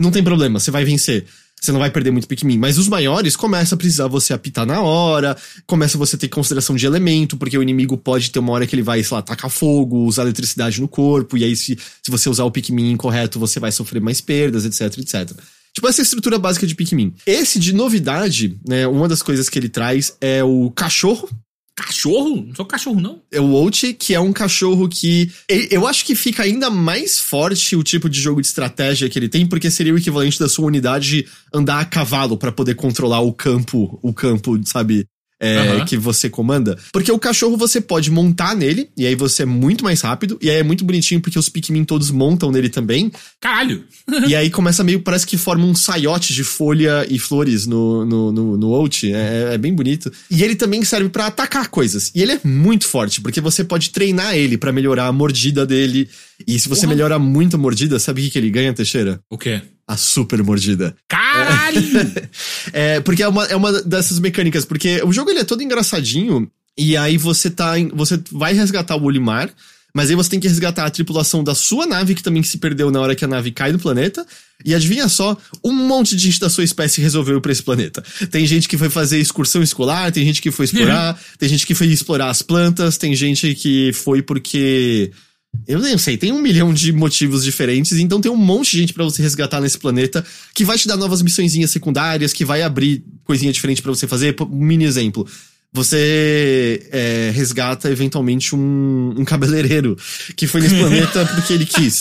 não tem problema, você vai vencer. Você não vai perder muito Pikmin. Mas os maiores começa a precisar você apitar na hora, começa você ter consideração de elemento, porque o inimigo pode ter uma hora que ele vai, sei lá, tacar fogo, usar eletricidade no corpo, e aí se, se você usar o Pikmin incorreto, você vai sofrer mais perdas, etc, etc. Tipo, essa é estrutura básica de Pikmin. Esse de novidade, né, uma das coisas que ele traz é o cachorro, Cachorro? Não sou cachorro, não. É o Out, que é um cachorro que. Eu acho que fica ainda mais forte o tipo de jogo de estratégia que ele tem, porque seria o equivalente da sua unidade andar a cavalo para poder controlar o campo, o campo, sabe? É, uhum. que você comanda. Porque o cachorro você pode montar nele, e aí você é muito mais rápido, e aí é muito bonitinho porque os Pikmin todos montam nele também. Caralho! e aí começa meio, parece que forma um saiote de folha e flores no, no, no, no Out. É, é bem bonito. E ele também serve para atacar coisas. E ele é muito forte, porque você pode treinar ele para melhorar a mordida dele. E se você Porra. melhora muito a mordida, sabe o que, que ele ganha, Teixeira? O quê? A super mordida. Caralho! é, porque é uma, é uma dessas mecânicas, porque o jogo ele é todo engraçadinho, e aí você tá. Você vai resgatar o Olimar, mas aí você tem que resgatar a tripulação da sua nave, que também se perdeu na hora que a nave cai do planeta. E adivinha só, um monte de gente da sua espécie resolveu ir pra esse planeta. Tem gente que foi fazer excursão escolar, tem gente que foi explorar, uhum. tem gente que foi explorar as plantas, tem gente que foi porque eu nem sei, tem um milhão de motivos diferentes, então tem um monte de gente para você resgatar nesse planeta que vai te dar novas missõezinhas secundárias, que vai abrir coisinha diferente para você fazer. Um mini exemplo. Você é, resgata eventualmente um, um cabeleireiro que foi nesse planeta porque ele quis.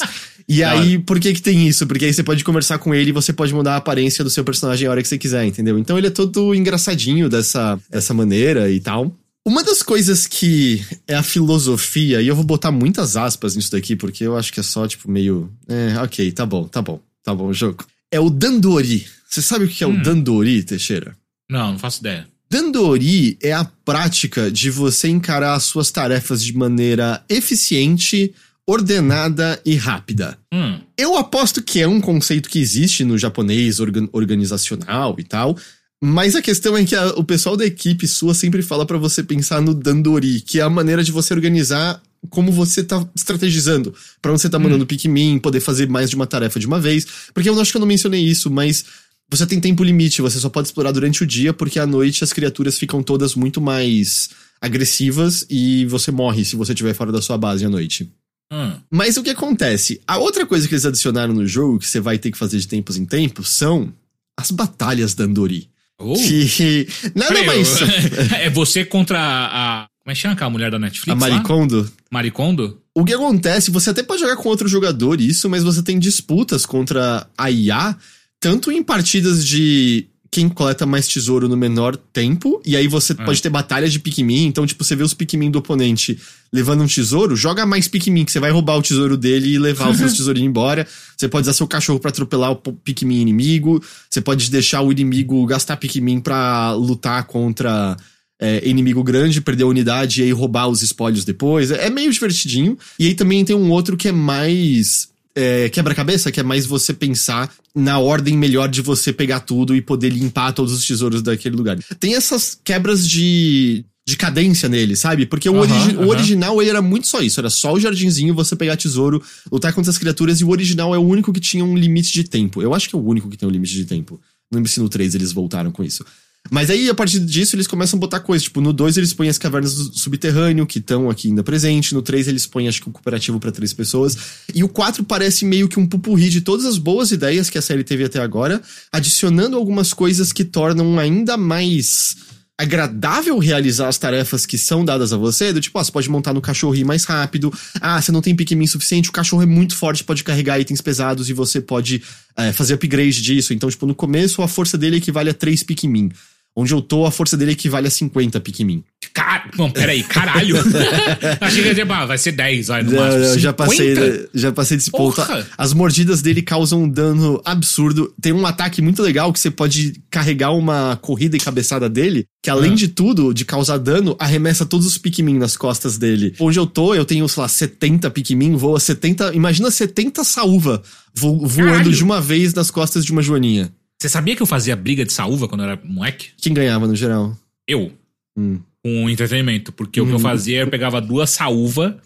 E aí, por que que tem isso? Porque aí você pode conversar com ele e você pode mudar a aparência do seu personagem a hora que você quiser, entendeu? Então ele é todo engraçadinho dessa, dessa maneira e tal. Uma das coisas que é a filosofia, e eu vou botar muitas aspas nisso daqui, porque eu acho que é só, tipo, meio. É, ok, tá bom, tá bom, tá bom, jogo. É o Dandori. Você sabe o que é hum. o Dandori, Teixeira? Não, não faço ideia. Dandori é a prática de você encarar as suas tarefas de maneira eficiente, ordenada e rápida. Hum. Eu aposto que é um conceito que existe no japonês organ organizacional e tal, mas a questão é que a, o pessoal da equipe sua sempre fala para você pensar no Dandori, que é a maneira de você organizar como você tá estrategizando. para onde você tá mandando hum. Pikmin, poder fazer mais de uma tarefa de uma vez. Porque eu acho que eu não mencionei isso, mas você tem tempo limite, você só pode explorar durante o dia, porque à noite as criaturas ficam todas muito mais agressivas e você morre se você estiver fora da sua base à noite. Hum. Mas o que acontece? A outra coisa que eles adicionaram no jogo, que você vai ter que fazer de tempos em tempos, são as batalhas da Andori. Oh. Que nada Peraí, mais. é você contra a. Como é que chama aquela mulher da Netflix? A Maricondo? Lá? Maricondo? O que acontece, você até pode jogar com outro jogador isso, mas você tem disputas contra a IA, tanto em partidas de quem coleta mais tesouro no menor tempo, e aí você é. pode ter batalha de Pikmin, então, tipo, você vê os Pikmin do oponente levando um tesouro, joga mais Pikmin, que você vai roubar o tesouro dele e levar os seus tesourinhos embora. Você pode usar seu cachorro para atropelar o Pikmin inimigo, você pode deixar o inimigo gastar Pikmin pra lutar contra é, inimigo grande, perder a unidade e aí roubar os espólios depois. É meio divertidinho. E aí também tem um outro que é mais é, quebra-cabeça, que é mais você pensar na ordem melhor de você pegar tudo e poder limpar todos os tesouros daquele lugar. Tem essas quebras de, de cadência nele, sabe? Porque o, origi o original ele era muito só isso, era só o jardinzinho, você pegar tesouro, lutar contra as criaturas, e o original é o único que tinha um limite de tempo. Eu acho que é o único que tem um limite de tempo. No MC no 3 eles voltaram com isso. Mas aí, a partir disso, eles começam a botar coisas. Tipo, no 2 eles põem as cavernas do subterrâneo, que estão aqui ainda presente. No 3 eles põem, acho que, o cooperativo para três pessoas. E o 4 parece meio que um pupurri de todas as boas ideias que a série teve até agora, adicionando algumas coisas que tornam ainda mais agradável realizar as tarefas que são dadas a você, do tipo, ó, você pode montar no cachorro e ir mais rápido, ah, você não tem Pikmin suficiente, o cachorro é muito forte, pode carregar itens pesados e você pode é, fazer upgrade disso. Então, tipo, no começo a força dele equivale a 3 Pikmin. Onde eu tô, a força dele equivale a 50 Pikmin. Car... Não, peraí, caralho. Achei que ia dizer, vai ser 10, vai, no Não, máximo. não, já passei, 50? já passei desse ponto. Porra! As mordidas dele causam um dano absurdo. Tem um ataque muito legal que você pode carregar uma corrida e cabeçada dele, que além Ah. de tudo, de causar dano, arremessa todos os Pikmin nas costas dele. Onde eu tô, eu tenho, sei lá, 70 Pikmin, voa 70. Imagina 70 saúva vo- voando Caralho! de uma vez nas costas de uma joaninha. Você sabia que eu fazia briga de saúva quando eu era moleque? Quem ganhava no geral? Eu. Hum. Com entretenimento. Porque o que eu Hum. fazia, eu pegava duas saúva.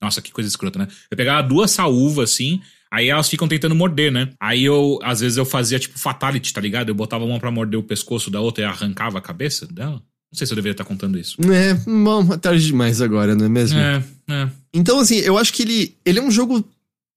Nossa, que coisa escrota, né? Eu pegava duas saúva, assim. Aí elas ficam tentando morder, né? Aí eu, às vezes, eu fazia tipo fatality, tá ligado? Eu botava uma pra morder o pescoço da outra e arrancava a cabeça dela. Não sei se eu deveria estar contando isso. É, bom, é tarde demais agora, não é mesmo? É, é. Então, assim, eu acho que ele, ele é um jogo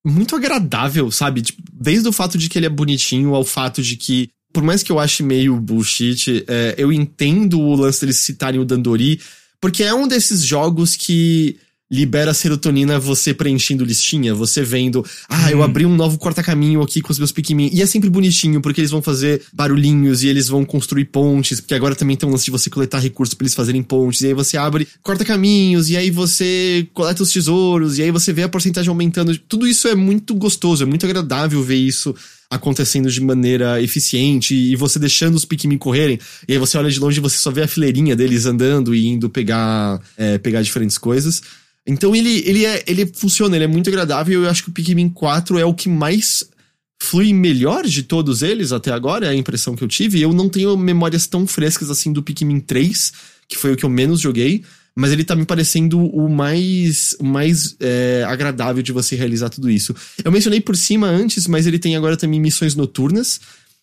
muito agradável, sabe? Tipo, desde o fato de que ele é bonitinho ao fato de que, por mais que eu ache meio bullshit, é, eu entendo o lance deles citarem o Dandori, porque é um desses jogos que libera serotonina você preenchendo listinha, você vendo, ah, eu Hum. abri um novo corta-caminho aqui com os meus Pikmin. E é sempre bonitinho, porque eles vão fazer barulhinhos e eles vão construir pontes, porque agora também tem um lance de você coletar recursos pra eles fazerem pontes, e aí você abre corta-caminhos, e aí você coleta os tesouros, e aí você vê a porcentagem aumentando. Tudo isso é muito gostoso, é muito agradável ver isso acontecendo de maneira eficiente e você deixando os Pikmin correrem. E aí você olha de longe e você só vê a fileirinha deles andando e indo pegar, é, pegar diferentes coisas. Então ele, ele, é, ele funciona, ele é muito agradável e eu acho que o Pikmin 4 é o que mais flui melhor de todos eles até agora, é a impressão que eu tive. Eu não tenho memórias tão frescas assim do Pikmin 3, que foi o que eu menos joguei, mas ele tá me parecendo o mais, o mais é, agradável de você realizar tudo isso. Eu mencionei por cima antes, mas ele tem agora também missões noturnas.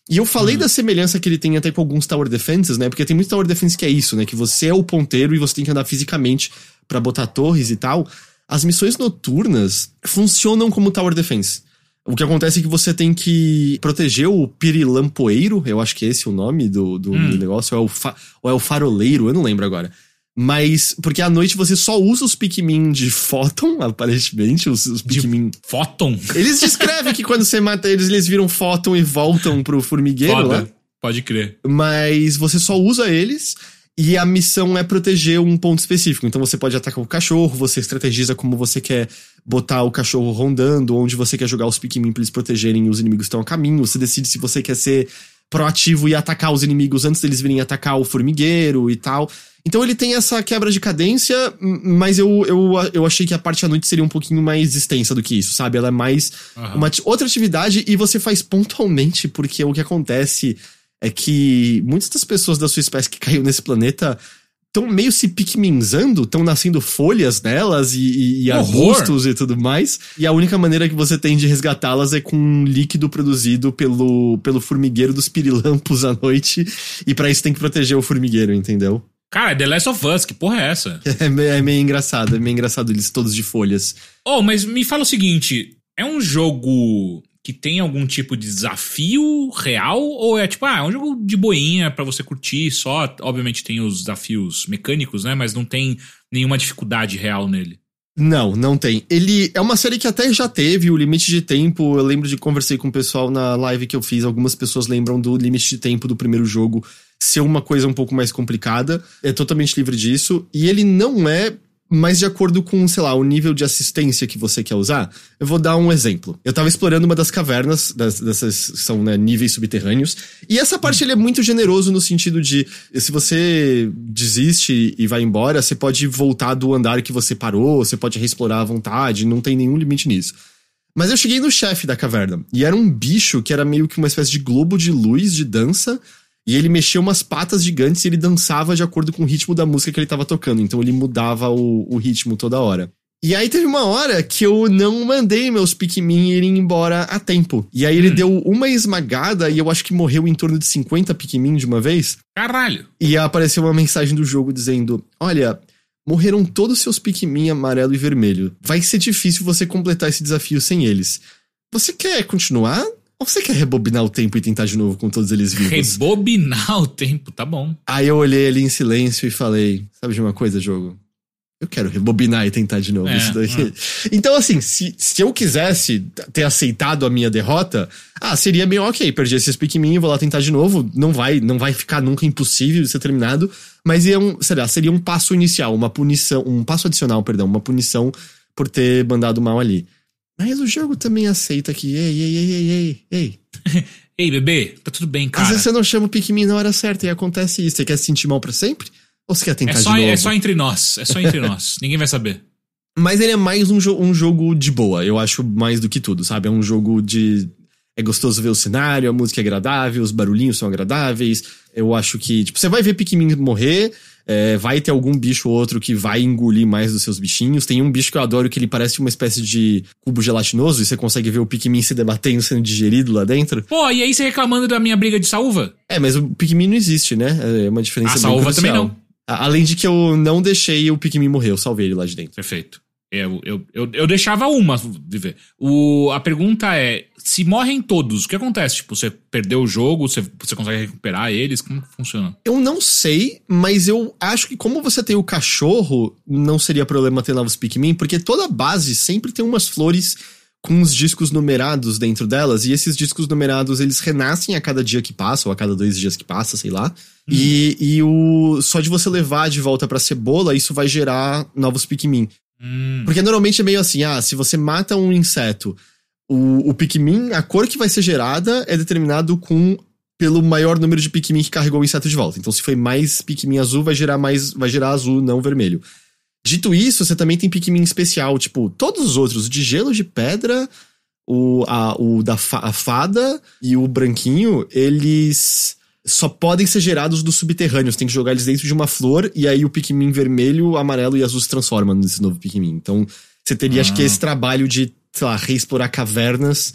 E eu falei da semelhança que ele tem até com alguns Tower Defenses, né? Porque tem muito Tower Defense que é isso, né? Que você é o ponteiro e você tem que andar fisicamente pra botar torres e tal. As missões noturnas funcionam como Tower Defense. O que acontece é que você tem que proteger o pirilampoeiro, eu acho que esse é o nome do, do, Hum. do negócio, ou é, o fa- ou é o faroleiro, eu não lembro agora. Mas, porque à noite você só usa os Pikmin de Photon, aparentemente, os, os Pikmin. Photon? Eles descrevem que quando você mata eles, eles viram Photon e voltam pro formigueiro lá. Foda. Pode crer. Mas você só usa eles e a missão é proteger um ponto específico. Então você pode atacar o cachorro, você estrategiza como você quer botar o cachorro rondando, onde você quer jogar os Pikmin pra eles protegerem os inimigos que estão a caminho. Você decide se você quer ser proativo e atacar os inimigos antes deles virem atacar o formigueiro e tal. Então ele tem essa quebra de cadência, mas eu, eu, eu achei que a parte à noite seria um pouquinho mais extensa do que isso, sabe? Ela é mais Aham. uma outra atividade e você faz pontualmente, porque o que acontece é que muitas das pessoas da sua espécie que caiu nesse planeta estão meio se pikminzando, estão nascendo folhas nelas e, e, e arbustos e tudo mais. E a única maneira que você tem de resgatá-las é com um líquido produzido pelo, pelo formigueiro dos pirilampos à noite. E pra isso tem que proteger o formigueiro, entendeu? Cara, é The Last of Us, que porra é essa? É, me- é meio engraçado, é meio engraçado eles todos de folhas. Oh, mas me fala o seguinte: é um jogo que tem algum tipo de desafio real? Ou é tipo, ah, é um jogo de boinha pra você curtir só? Obviamente tem os desafios mecânicos, né? Mas não tem nenhuma dificuldade real nele. Não, não tem. Ele é uma série que até já teve o limite de tempo. Eu lembro de conversei com o pessoal na live que eu fiz. Algumas pessoas lembram do limite de tempo do primeiro jogo ser uma coisa um pouco mais complicada. É totalmente livre disso. E ele não é mais de acordo com, sei lá, o nível de assistência que você quer usar. Eu vou dar um exemplo. Eu tava explorando uma das cavernas, das- dessas que são né, níveis subterrâneos, e essa parte ele é muito generoso no sentido de, se você desiste e vai embora, você pode voltar do andar que você parou, você pode reexplorar à vontade, não tem nenhum limite nisso. Mas eu cheguei no chefe da caverna, e era um bicho que era meio que uma espécie de globo de luz de dança, e ele mexia umas patas gigantes e ele dançava de acordo com o ritmo da música que ele tava tocando. Então ele mudava o, o ritmo toda hora. E aí teve uma hora que eu não mandei meus Pikmin irem embora a tempo. E aí ele Hum. deu uma esmagada e eu acho que morreu em torno de 50 Pikmin de uma vez. Caralho. E apareceu uma mensagem do jogo dizendo: Olha, morreram todos seus Pikmin amarelo e vermelho. Vai ser difícil você completar esse desafio sem eles. Você quer continuar? Ou você quer rebobinar o tempo e tentar de novo com todos eles vivos? Rebobinar o tempo, tá bom. Aí eu olhei ali em silêncio e falei: Sabe de uma coisa, jogo? Eu quero rebobinar e tentar de novo É, isso daqui. Então, assim, se, se eu quisesse ter aceitado a minha derrota, ah, seria meio ok, perdi esses Pikmin, vou lá tentar de novo. Não vai, não vai ficar nunca impossível de ser terminado. Mas ia um, sei lá, seria um passo inicial, uma punição, um passo adicional, perdão, uma punição por ter mandado mal ali. Mas o jogo também aceita que, ei, ei, ei, ei, ei, ei. Ei, bebê, tá tudo bem, cara. Às vezes você não chama o Pikmin na hora certa e acontece isso. Você quer se sentir mal pra sempre? Ou você quer tentar É só, de novo? é só entre nós. É só entre nós. Ninguém vai saber. Mas ele é mais um, jo um jogo de boa, eu acho mais do que tudo, sabe? É um jogo de. É gostoso ver o cenário, a música é agradável, os barulhinhos são agradáveis. Eu acho que, tipo, você vai ver Pikmin morrer, é, vai ter algum bicho ou outro que vai engolir mais dos seus bichinhos. Tem um bicho que eu adoro que ele parece uma espécie de cubo gelatinoso e você consegue ver o Pikmin se debatendo, sendo digerido lá dentro. Pô, e aí você reclamando da minha briga de saúva? É, mas o Pikmin não existe, né? É uma diferença A bem saúva crucial. também não. Além de que eu não deixei o Pikmin morrer, eu salvei ele lá de dentro. Perfeito. Eu, eu, eu, eu deixava uma viver. O, a pergunta é: se morrem todos, o que acontece? Tipo, você perdeu o jogo, você, você consegue recuperar eles? Como que funciona? Eu não sei, mas eu acho que como você tem o cachorro, não seria problema ter novos Pikmin, porque toda base sempre tem umas flores com uns discos numerados dentro delas, e esses discos numerados eles renascem a cada dia que passa, ou a cada dois dias que passa, sei lá. E, e o só de você levar de volta pra cebola, isso vai gerar novos Pikmin. Hum, Porque normalmente é meio assim, ah, se você mata um inseto, o, o Pikmin, a cor que vai ser gerada é determinado com pelo maior número de Pikmin que carregou o inseto de volta. Então, se foi mais Pikmin azul, vai gerar mais, vai gerar azul, não vermelho. Dito isso, você também tem Pikmin especial, tipo, todos os outros, o de gelo, de pedra, o, a, o da fa- a fada e o branquinho, eles só podem ser gerados dos subterrâneos. Tem que jogar eles dentro de uma flor e aí o Pikmin vermelho, amarelo e azul se transforma nesse novo Pikmin. Então, você teria, acho que, Ah. esse trabalho de, sei lá, reexplorar cavernas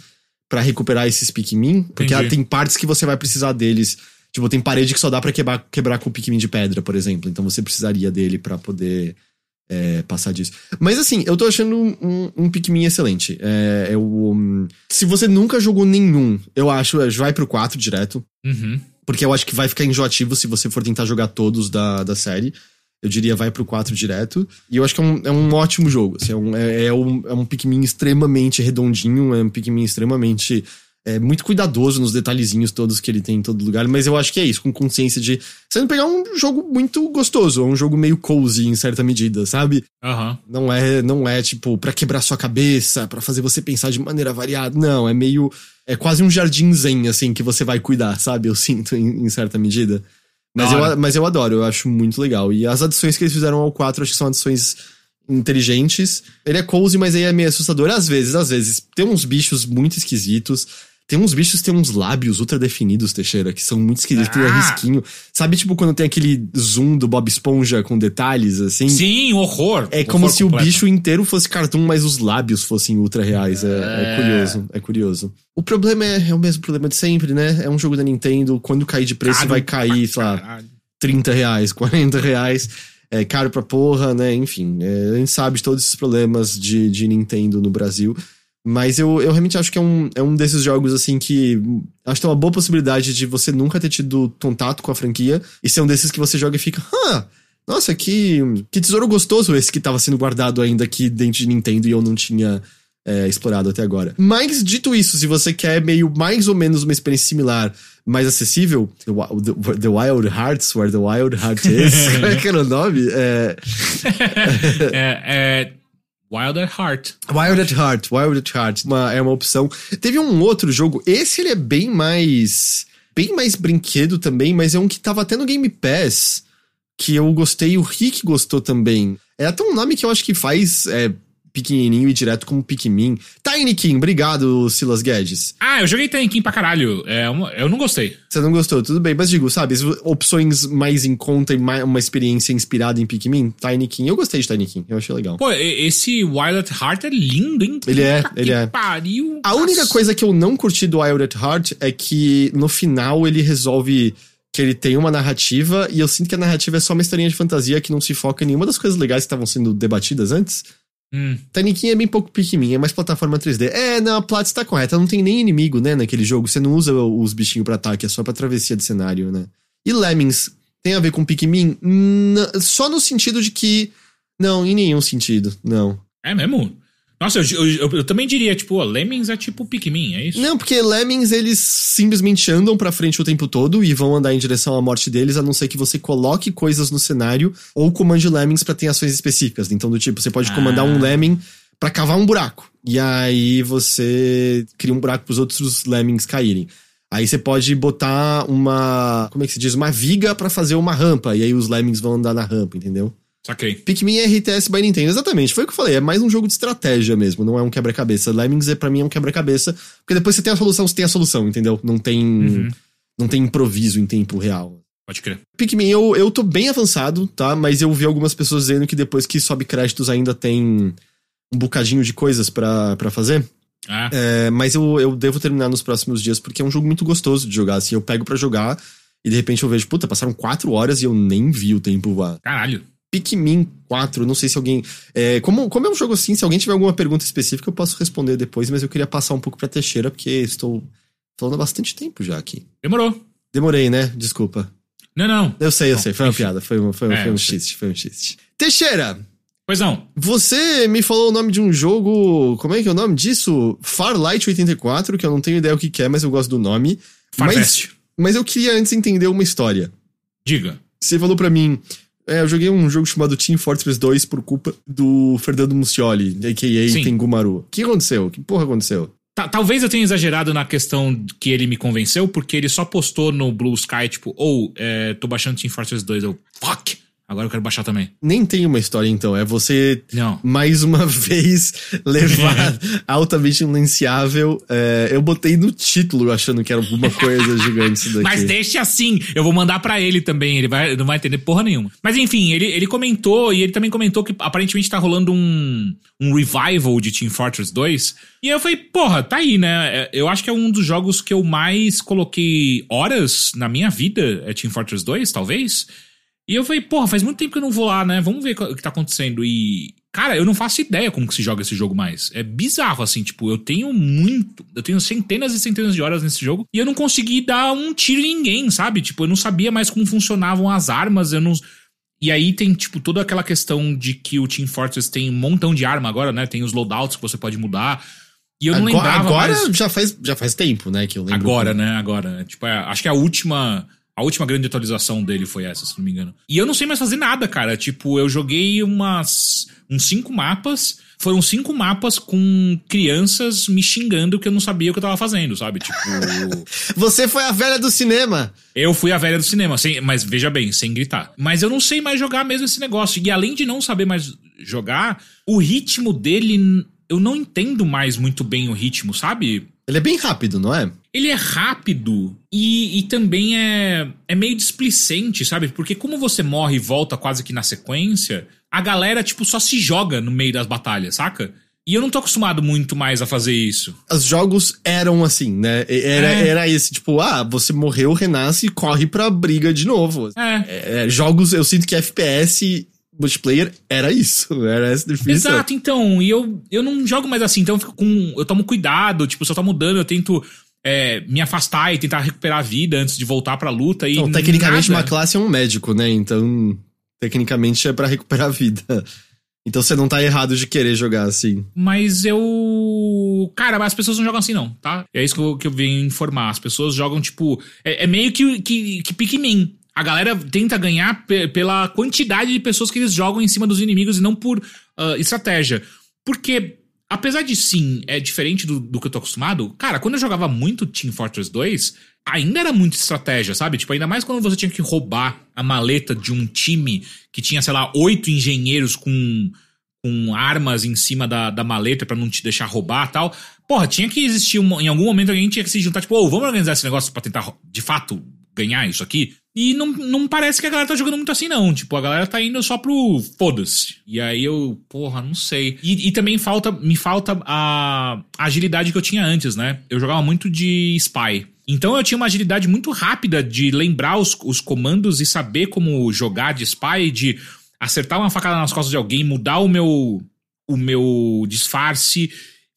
pra recuperar esses Pikmin. Porque ah, tem partes que você vai precisar deles. Tipo, tem parede que só dá pra quebrar, quebrar com o Pikmin de pedra, por exemplo. Então você precisaria dele pra poder é, passar disso. Mas assim, eu tô achando um, um, um Pikmin excelente. É, eu, um, se você nunca jogou nenhum, eu acho, é, vai pro 4 direto. uhum. Porque eu acho que vai ficar enjoativo se você for tentar jogar todos da, da série. Eu diria vai pro 4 direto. E eu acho que é um, é um ótimo jogo. assim, é, um, é, é um, é um Pikmin extremamente redondinho, é um Pikmin extremamente. É, muito cuidadoso nos detalhezinhos todos que ele tem em todo lugar. Mas eu acho que é isso, com consciência de. Você não pegar um jogo muito gostoso, é um jogo meio cozy em certa medida, sabe? Aham. Não é, não é tipo pra quebrar sua cabeça, pra fazer você pensar de maneira variada. Não, é meio é quase um jardim zen assim que você vai cuidar, sabe? Eu sinto em, em certa medida. Mas eu, mas eu adoro, eu acho muito legal. E as adições que eles fizeram ao 4, acho que são adições inteligentes. Ele é cozy, mas aí é meio assustador às vezes, às vezes. Tem uns bichos muito esquisitos. Tem uns bichos que tem uns lábios ultra definidos, Teixeira, que são muito esquisitos, um Ah! risquinho. Sabe, tipo, quando tem aquele zoom do Bob Esponja com detalhes, assim? Sim, horror. É como Horror se completo. o bicho inteiro fosse cartoon, mas os lábios fossem ultra reais. É, é É. curioso, é curioso. O problema é, é o mesmo problema de sempre, né? É um jogo da Nintendo, quando cair de preço Caro vai cair, sei lá, Caralho. 30 reais, 40 reais. É caro pra porra, né? Enfim, é, a gente sabe de todos esses problemas de, de Nintendo no Brasil. Mas eu, eu realmente acho que é um, é um desses jogos, assim, que acho que tem uma boa possibilidade de você nunca ter tido contato com a franquia e ser um desses que você joga e fica, ah, nossa, que, que tesouro gostoso esse que tava sendo guardado ainda aqui dentro de Nintendo e eu não tinha é, explorado até agora. Mas, dito isso, se você quer meio mais ou menos uma experiência similar, mais acessível, The, the, the Wild Hearts, Where the Wild Heart is, como é que era o nome? É, é, é Wild at Heart. Wild at Heart, Wild at Heart, uma, é uma opção. Teve um outro jogo, esse ele é bem mais. bem mais brinquedo também, mas é um que tava até no Game Pass, que eu gostei o Rick gostou também. É até um nome que eu acho que faz é, pequenininho e direto como Pikmin. Tiny King, obrigado, Silas Guedes. Ah, eu joguei Tiny King pra caralho. É, eu não gostei. Você não gostou, tudo bem, mas digo, sabe, opções mais em conta e mais- uma experiência inspirada em Pikmin, Tiny King. Eu gostei de Tiny King, eu achei legal. Pô, esse Wild at Heart é lindo, hein? Ele é, Puta ele que é. pariu. A única Nossa. coisa que eu não curti do Wild at Heart é que no final ele resolve que ele tem uma narrativa e eu sinto que a narrativa é só uma historinha de fantasia que não se foca em nenhuma das coisas legais que estavam sendo debatidas antes. Hum. King é bem pouco Pikmin, é mais plataforma 3D. É, não, a Platts tá correta, não tem nem inimigo, né, naquele jogo. Você não usa os bichinhos pra ataque, é só pra travessia de cenário, né. E Lemmings, tem a ver com Pikmin? N- só no sentido de que... Não, em nenhum sentido, não. É mesmo? Nossa, eu, eu, eu- também diria, tipo, ó, Lemmings é tipo Pikmin, é isso? Não, porque Lemmings, eles simplesmente andam pra frente o tempo todo e vão andar em direção à morte deles, a não ser que você coloque coisas no cenário ou comande Lemmings pra ter ações específicas. Então, do tipo, você pode comandar Ah. um Lemming pra cavar um buraco. E aí você cria um buraco pros outros Lemmings caírem. Aí você pode botar uma. Como é que se diz? Uma viga pra fazer uma rampa. E aí os Lemmings vão andar na rampa, entendeu? Saquei. Pikmin é RTS by Nintendo, exatamente. Foi o que eu falei, é mais um jogo de estratégia mesmo, não é um quebra-cabeça. Lemmings é pra mim é um quebra-cabeça, porque depois você tem a solução, você tem a solução, entendeu? Não tem Uhum. não tem improviso em tempo real. Pode crer. Pikmin, eu, eu tô bem avançado, tá? Mas eu vi algumas pessoas dizendo que depois que sobe créditos ainda tem um bocadinho de coisas pra pra fazer. Ah, É, mas eu, eu devo terminar nos próximos dias, porque é um jogo muito gostoso de jogar. Assim, eu pego pra jogar e de repente eu vejo, puta, passaram quatro horas e eu nem vi o tempo voar. caralho. Pikmin 4, não sei se alguém. é, como, como é um jogo assim, se alguém tiver alguma pergunta específica, eu posso responder depois, mas eu queria passar um pouco pra Teixeira, porque estou falando há bastante tempo já aqui. Demorou. Demorei, né? Desculpa. Não, não. Eu sei, eu sei, foi uma piada, foi, um- foi, um- É, foi um xiste, foi um xiste. Teixeira, Pois não. você me falou o nome de um jogo. Como é que é o nome disso? Farlight 84, que eu não tenho ideia o que é, mas eu gosto do nome. Mas, Farfest. mas eu queria antes entender uma história. Diga. Você falou pra mim. É, eu joguei um jogo chamado Team Fortress 2 por culpa do Fernando Muccioli, a.k.a. Sim. Tengumaru. O que aconteceu? Que porra aconteceu? Ta- Talvez eu tenha exagerado na questão que ele me convenceu, porque ele só postou no Blue Sky, tipo, ou, é, tô baixando Team Fortress 2, eu, fuck, agora eu quero baixar também. Nem tem uma história, então. É você, Não. mais uma vez, levar altamente influenciável. É, eu botei no título achando que era alguma coisa gigante isso daqui. Mas deixa assim, eu vou mandar pra ele também, ele vai, não vai entender porra nenhuma. Mas enfim, ele, ele comentou, e ele também comentou que aparentemente tá rolando um, um revival de Team Fortress 2. E eu falei, porra, tá aí, né? É, Eu acho que é um dos jogos que eu mais coloquei horas na minha vida, é Team Fortress 2, talvez. E eu falei, porra, faz muito tempo que eu não vou lá, né? Vamos ver o que tá acontecendo. E, cara, eu não faço ideia como que se joga esse jogo mais. É bizarro, assim, tipo, eu tenho muito. Eu tenho centenas e centenas de horas nesse jogo e eu não consegui dar um tiro em ninguém, sabe? Tipo, eu não sabia mais como funcionavam as armas, eu não. E aí tem, tipo, toda aquela questão de que o Team Fortress tem um montão de arma agora, né? Tem os loadouts que você pode mudar. E eu não agora lembrava agora mais... já, faz, já faz tempo, né? Que eu lembro. Agora, né? Agora. Tipo, é, acho que a última. A última grande atualização dele foi essa, se não me engano. E eu não sei mais fazer nada, cara. Tipo, eu joguei umas. uns cinco mapas. Foram cinco mapas com crianças me xingando que eu não sabia o que eu tava fazendo, sabe? Tipo. Você foi a velha do cinema! Eu fui a velha do cinema, sem, mas veja bem, sem gritar. Mas eu não sei mais jogar mesmo esse negócio. E além de não saber mais jogar, o ritmo dele. Eu não entendo mais muito bem o ritmo, sabe? Ele é bem rápido, não é? Ele é rápido e, e também é, é meio displicente, sabe? Porque como você morre e volta quase que na sequência, a galera, tipo, só se joga no meio das batalhas, saca? E eu não tô acostumado muito mais a fazer isso. Os jogos eram assim, né? Era, É. era esse, tipo, ah, você morreu, renasce e corre pra briga de novo. É. É, jogos, eu sinto que FPS multiplayer era isso, era essa definição. Exato, então, e eu, eu não jogo mais assim, então eu fico com. Eu tomo cuidado, tipo, se eu tô mudando, eu tento é, me afastar e tentar recuperar a vida antes de voltar pra luta. E Então, tecnicamente, nada. uma classe é um médico, né? Então, tecnicamente é pra recuperar a vida. Então você não tá errado de querer jogar assim. Mas eu. Cara, as pessoas não jogam assim, não, tá? É isso que eu, que eu venho informar. As pessoas jogam, tipo. É, é meio que, que, que Pikmin. A galera tenta ganhar pe- pela quantidade de pessoas que eles jogam em cima dos inimigos e não por ah, estratégia. Porque, apesar de sim, é diferente do, do que eu tô acostumado, cara, quando eu jogava muito Team Fortress 2, ainda era muito estratégia, sabe? Tipo, ainda mais quando você tinha que roubar a maleta de um time que tinha, sei lá, oito engenheiros com com armas em cima da, da maleta para não te deixar roubar tal. Porra, tinha que existir um, em algum momento alguém tinha que se juntar, tipo, oh, vamos organizar esse negócio para tentar de fato ganhar isso aqui. E não, não parece que a galera tá jogando muito assim, não. Tipo, a galera tá indo só pro foda-se. E aí eu, porra, não sei. E, e, também falta, me falta a agilidade que eu tinha antes, né? Eu jogava muito de spy. Então eu tinha uma agilidade muito rápida de lembrar os, os comandos e saber como jogar de spy, de acertar uma facada nas costas de alguém, mudar o meu o meu disfarce,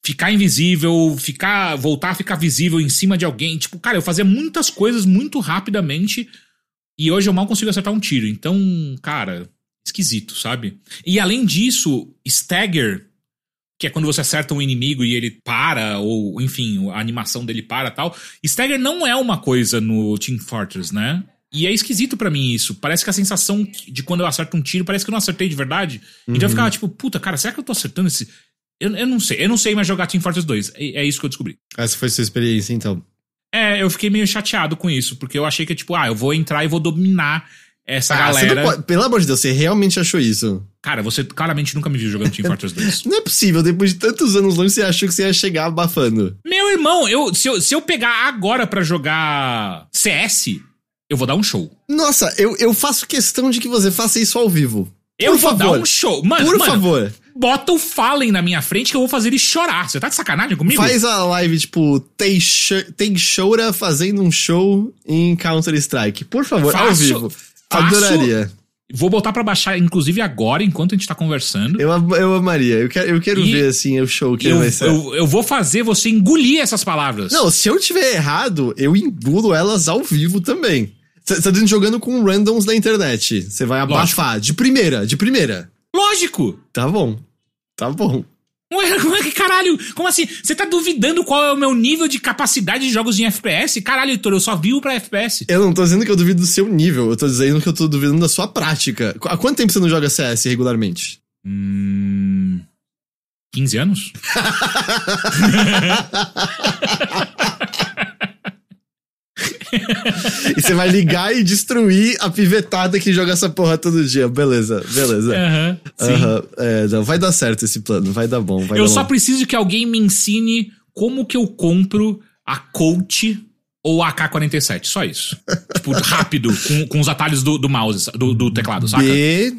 ficar invisível, ficar voltar a ficar visível em cima de alguém. Tipo, cara, eu fazia muitas coisas muito rapidamente e hoje eu mal consigo acertar um tiro. Então, cara, esquisito, sabe? E além disso, stagger que é quando você acerta um inimigo e ele para, ou enfim, a animação dele para tal. Stagger não é uma coisa no Team Fortress, né? E é esquisito para mim isso. Parece que a sensação de quando eu acerto um tiro, parece que eu não acertei de verdade. Uhum. Então eu ficava tipo, puta, cara, será que eu tô acertando esse. Eu, eu não sei. Eu não sei mais jogar Team Fortress 2. É, é isso que eu descobri. Essa foi sua experiência, então. É, eu fiquei meio chateado com isso, porque eu achei que, tipo, ah, eu vou entrar e vou dominar essa ah, galera. Pode, pelo amor de Deus, você realmente achou isso? Cara, você claramente nunca me viu jogando Team Fortress 2. Não é possível, depois de tantos anos longe, você achou que você ia chegar abafando. Meu irmão, eu, se, eu, se eu pegar agora para jogar CS, eu vou dar um show. Nossa, eu, eu faço questão de que você faça isso ao vivo. Eu Por vou favor. dar um show. Mano, Por mano, favor. Bota o Fallen na minha frente que eu vou fazer ele chorar. Você tá de sacanagem comigo? Faz a live, tipo, Teixeira fazendo um show em Counter-Strike. Por favor, Faço, ao vivo. Faço, Adoraria. Vou botar para baixar, inclusive agora, enquanto a gente tá conversando. Eu, eu amaria. Eu quero, eu quero ver, assim, o show que eu, vai ser. Eu, eu vou fazer você engolir essas palavras. Não, se eu tiver errado, eu engulo elas ao vivo também. Você tá jogando com randoms na internet. Você vai abafar. Lógico. De primeira, de primeira. Lógico! Tá bom. Tá bom. Ué, como é que caralho? Como assim? Você tá duvidando qual é o meu nível de capacidade de jogos em FPS? Caralho, Heitor, eu só vivo pra FPS. Eu não tô dizendo que eu duvido do seu nível, eu tô dizendo que eu tô duvidando da sua prática. Há quanto tempo você não joga CS regularmente? Hum. 15 anos? e você vai ligar e destruir a pivetada que joga essa porra todo dia. Beleza, beleza. Uhum, uhum. É, não, vai dar certo esse plano, vai dar bom. Vai eu dar só bom. preciso que alguém me ensine como que eu compro a Colt ou a AK-47. Só isso. tipo, rápido, com, com os atalhos do, do mouse, do, do teclado, saca? B.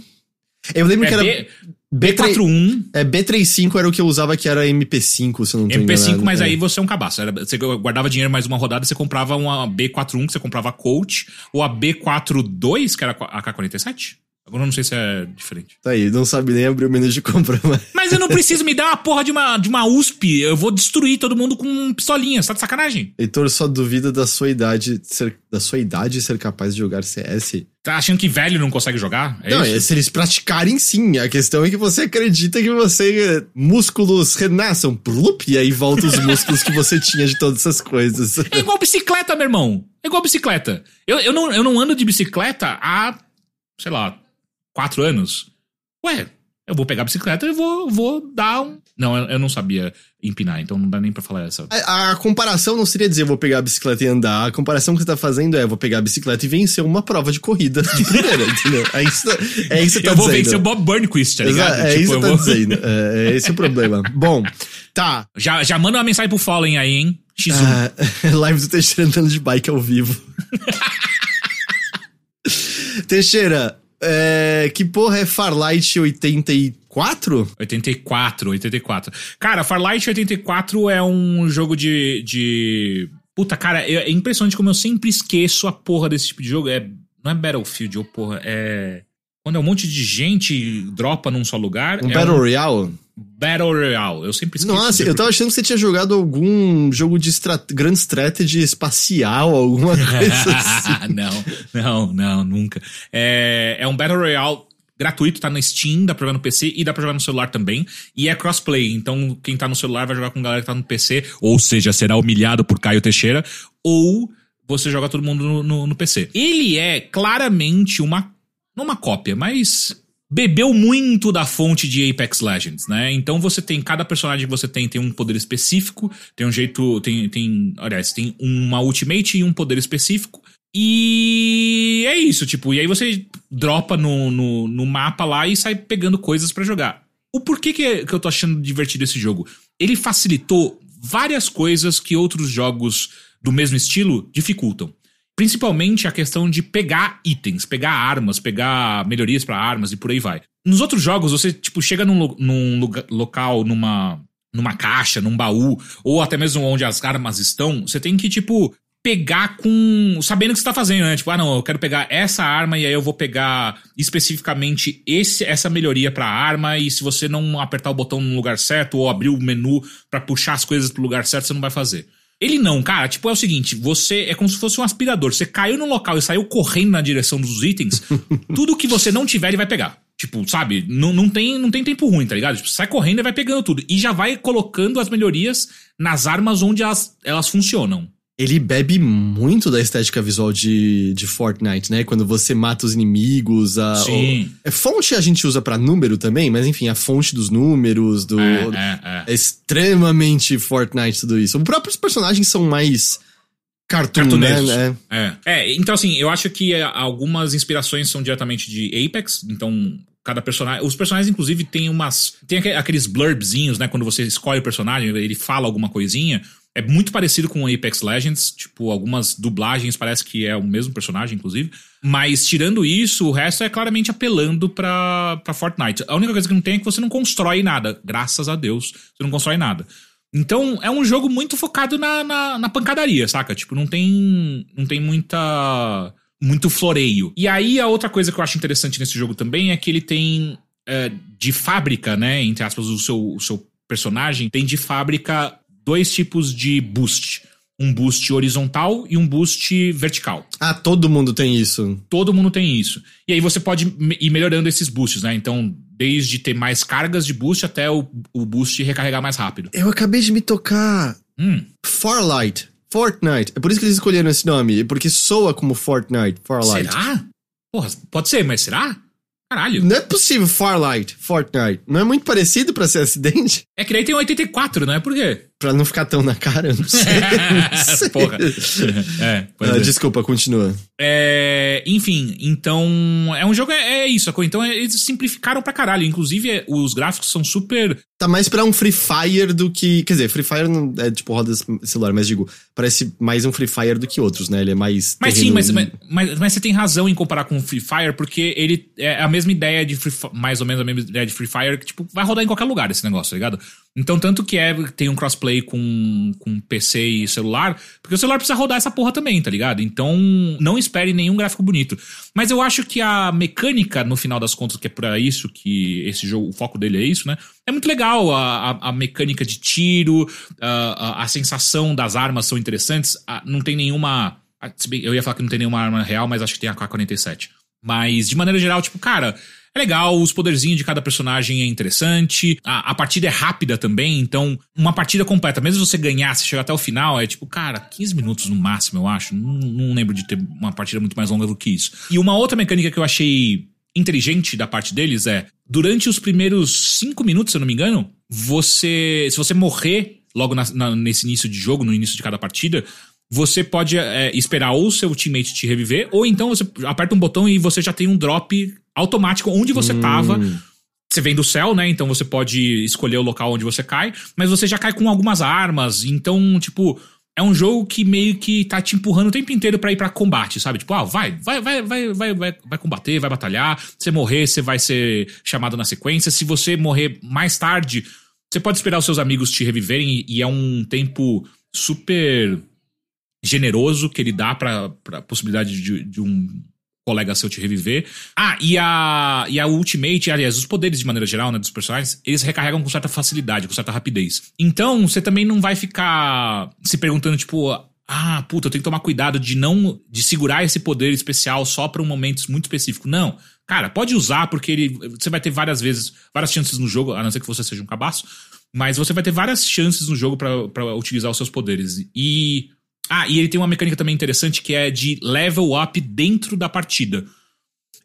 Eu lembro é que era. B... B41. É, B35 era o que eu usava que era MP5, se não tô MP5, enganado. mas é. aí você é um cabaço. Era, você guardava dinheiro mais uma rodada, você comprava uma B41, que você comprava a Coach, ou a B42, que era a K47. Agora eu não sei se é diferente. Tá aí, não sabe nem abrir o menu de compra. Mas, mas eu não preciso me dar uma porra de uma, de uma USP. Eu vou destruir todo mundo com pistolinha. Tá de sacanagem? Heitor só duvida da sua idade ser, da sua idade ser capaz de jogar CS. Tá achando que velho não consegue jogar? É não, isso? É se eles praticarem sim. A questão é que você acredita que você. músculos renasçam. Plup, e aí volta os músculos que você tinha de todas essas coisas. É igual bicicleta, meu irmão. É igual bicicleta. Eu, eu, não, eu não ando de bicicleta há, sei lá, quatro anos. Ué, eu vou pegar a bicicleta e vou, vou dar um. Não, eu, eu não sabia empinar, então não dá nem pra falar essa. A, a, comparação não seria dizer vou pegar a bicicleta e andar. A comparação que você tá fazendo é vou pegar a bicicleta e vencer uma prova de corrida de primeira, entendeu? É isso, é isso que você tá Eu vou dizendo. vencer o Bob Burnquist, tá ligado? Exato, é tipo, isso que você tá vou... dizendo. É, é esse o problema. Bom, tá. Já, já manda uma mensagem pro Fallen aí, hein? X1. Ah, live do Teixeira andando de bike ao vivo. Teixeira, é, que porra é Farlight 84? 84, 84. Cara, Farlight 84 é um jogo de. de... Puta, cara, é, é impressionante como eu sempre esqueço a porra desse tipo de jogo. É, não é Battlefield, ou porra, é. Quando é um monte de gente dropa num só lugar. Um é Battle um... Royale? Battle Royale. Eu sempre esqueço. Nossa, eu tava achando que você tinha jogado algum jogo de grande strategy espacial, alguma coisa assim. não, não, não, nunca. É, é um Battle Royale gratuito, tá na Steam, dá pra jogar no PC e dá pra jogar no celular também. E é crossplay, então quem tá no celular vai jogar com a galera que tá no PC, ou seja, será humilhado por Caio Teixeira, ou você joga todo mundo no, no, no PC. Ele é claramente uma. Não uma cópia, mas bebeu muito da fonte de Apex Legends, né? Então você tem cada personagem que você tem tem um poder específico, tem um jeito, tem tem, aliás, tem uma ultimate e um poder específico. E é isso, tipo, e aí você dropa no, no, no mapa lá e sai pegando coisas para jogar. o porquê que, que eu tô achando divertido esse jogo? Ele facilitou várias coisas que outros jogos do mesmo estilo dificultam. Principalmente a questão de pegar itens, pegar armas, pegar melhorias para armas e por aí vai. Nos outros jogos, você, tipo, chega num, num lugar, local, numa, numa caixa, num baú, ou até mesmo onde as armas estão, você tem que, tipo, pegar com. sabendo o que você tá fazendo, né? Tipo, ah, não, eu quero pegar essa arma e aí eu vou pegar especificamente esse, essa melhoria pra arma. E se você não apertar o botão no lugar certo ou abrir o menu para puxar as coisas pro lugar certo, você não vai fazer. Ele não, cara. Tipo, é o seguinte: você é como se fosse um aspirador. Você caiu no local e saiu correndo na direção dos itens. tudo que você não tiver, ele vai pegar. Tipo, sabe? Não, não, tem, não tem tempo ruim, tá ligado? Tipo, sai correndo e vai pegando tudo. E já vai colocando as melhorias nas armas onde elas, elas funcionam ele bebe muito da estética visual de, de Fortnite, né? Quando você mata os inimigos. A, Sim. O, é, fonte a gente usa para número também, mas enfim, a fonte dos números, do. É, é, é. é extremamente Fortnite tudo isso. Os próprios personagens são mais. Cartoon, né? É. é. então assim, eu acho que algumas inspirações são diretamente de Apex, então cada personagem. Os personagens, inclusive, tem umas. Tem aqueles blurbzinhos, né? Quando você escolhe o personagem, ele fala alguma coisinha. É muito parecido com Apex Legends, tipo, algumas dublagens parece que é o mesmo personagem, inclusive. Mas tirando isso, o resto é claramente apelando pra, pra Fortnite. A única coisa que não tem é que você não constrói nada. Graças a Deus, você não constrói nada. Então, é um jogo muito focado na, na, na pancadaria, saca? Tipo, não tem. Não tem muita. Muito floreio. E aí, a outra coisa que eu acho interessante nesse jogo também é que ele tem. É, de fábrica, né? Entre aspas, o seu, o seu personagem tem de fábrica dois tipos de boost. Um boost horizontal e um boost vertical. Ah, todo mundo tem isso. Todo mundo tem isso. E aí você pode ir melhorando esses boosts, né? Então, desde ter mais cargas de boost até o, o boost recarregar mais rápido. Eu acabei de me tocar. Hum. Farlight. Fortnite. É por isso que eles escolheram esse nome. Porque soa como Fortnite. Farlight. Será? Porra, pode ser, mas será? Caralho. Não é possível Farlight, Fortnite. Não é muito parecido para ser acidente? É que daí tem 84, não é? Por quê? Pra não ficar tão na cara, eu não sei. não sei. Porra. É, ah, Desculpa, continua. É, enfim, então. É um jogo, é, é isso, então eles simplificaram pra caralho. Inclusive, é, os gráficos são super. Tá mais pra um Free Fire do que. Quer dizer, Free Fire não é tipo roda celular, mas digo, parece mais um Free Fire do que outros, né? Ele é mais. Mas sim, mas, mas, mas, mas, você tem razão em comparar com o Free Fire, porque ele é a mesma ideia de Free mais ou menos a mesma ideia de Free Fire, que, tipo, vai rodar em qualquer lugar esse negócio, tá ligado? Então, tanto que é, tem um crossplay com, com PC e celular, porque o celular precisa rodar essa porra também, tá ligado? Então, não espere nenhum gráfico bonito. Mas eu acho que a mecânica, no final das contas, que é pra isso que esse jogo, o foco dele é isso, né? É muito legal. A, a, a mecânica de tiro, a, a, a, sensação das armas são interessantes. não tem nenhuma. Eu ia falar que não tem nenhuma arma real, mas acho que tem a K-47. Mas, de maneira geral, tipo, cara, é legal, os poderzinhos de cada personagem é interessante, a, a partida é rápida também, então uma partida completa, mesmo você ganhar, se chegar até o final, é tipo, cara, 15 minutos no máximo, eu acho. Não, não lembro de ter uma partida muito mais longa do que isso. E uma outra mecânica que eu achei inteligente da parte deles é, durante os primeiros 5 minutos, se eu não me engano, você, se você morrer logo na, na, nesse início de jogo, no início de cada partida, você pode é, esperar ou seu teammate te reviver, ou então você aperta um botão e você já tem um drop automático onde você hum. tava. Você vem do céu, né? Então você pode escolher o local onde você cai, mas você já cai com algumas armas. Então, tipo, é um jogo que meio que tá te empurrando o tempo inteiro para ir para combate, sabe? Tipo, ah, vai, vai, vai, vai, vai, vai, vai combater, vai batalhar. Se morrer, você vai ser chamado na sequência. Se você morrer mais tarde, você pode esperar os seus amigos te reviverem e é um tempo super generoso que ele dá pra, pra possibilidade de, de um colega seu te reviver. Ah, e a, e a Ultimate, aliás, os poderes de maneira geral, né, dos personagens, eles recarregam com certa facilidade, com certa rapidez. Então, você também não vai ficar se perguntando, tipo, ah, puta, eu tenho que tomar cuidado de não, de segurar esse poder especial só para um momento muito específico. Não. Cara, pode usar, porque ele, você vai ter várias vezes, várias chances no jogo, a não ser que você seja um cabaço, mas você vai ter várias chances no jogo para utilizar os seus poderes. E ah, e ele tem uma mecânica também interessante que é de level up dentro da partida.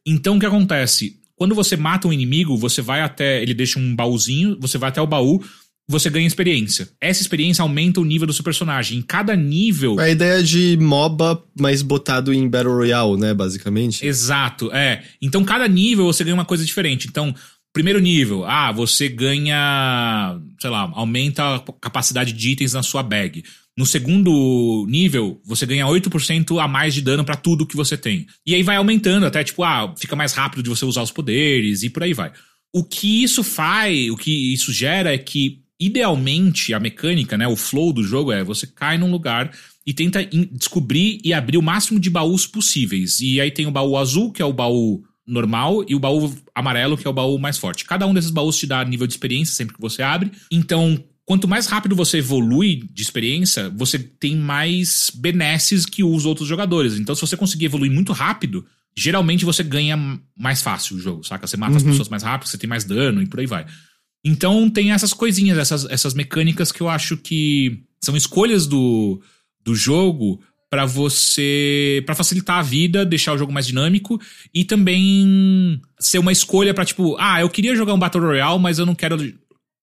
Então o que acontece? Quando você mata um inimigo, você vai até. Ele deixa um baúzinho, você vai até o baú, você ganha experiência. Essa experiência aumenta o nível do seu personagem. Em cada nível. A ideia de MOBA, mas botado em Battle Royale, né, basicamente? Exato, é. Então cada nível você ganha uma coisa diferente. Então, primeiro nível, ah, você ganha, sei lá, aumenta a capacidade de itens na sua bag. No segundo nível, você ganha 8% a mais de dano para tudo que você tem. E aí vai aumentando até, tipo, ah, fica mais rápido de você usar os poderes e por aí vai. O que isso faz, o que isso gera é que, idealmente, a mecânica, né, o flow do jogo é você cai num lugar e tenta descobrir e abrir o máximo de baús possíveis. E aí tem o baú azul, que é o baú normal, e o baú amarelo, que é o baú mais forte. Cada um desses baús te dá nível de experiência sempre que você abre. Então, quanto mais rápido você evolui de experiência, você tem mais benesses que os outros jogadores. Então, se você conseguir evoluir muito rápido, geralmente você ganha mais fácil o jogo, saca? Você mata uhum. as pessoas mais rápido, você tem mais dano e por aí vai. Então, tem essas coisinhas, essas, essas mecânicas que eu acho que são escolhas do, do jogo para você para facilitar a vida, deixar o jogo mais dinâmico e também ser uma escolha para tipo, ah, eu queria jogar um Battle Royale, mas eu não quero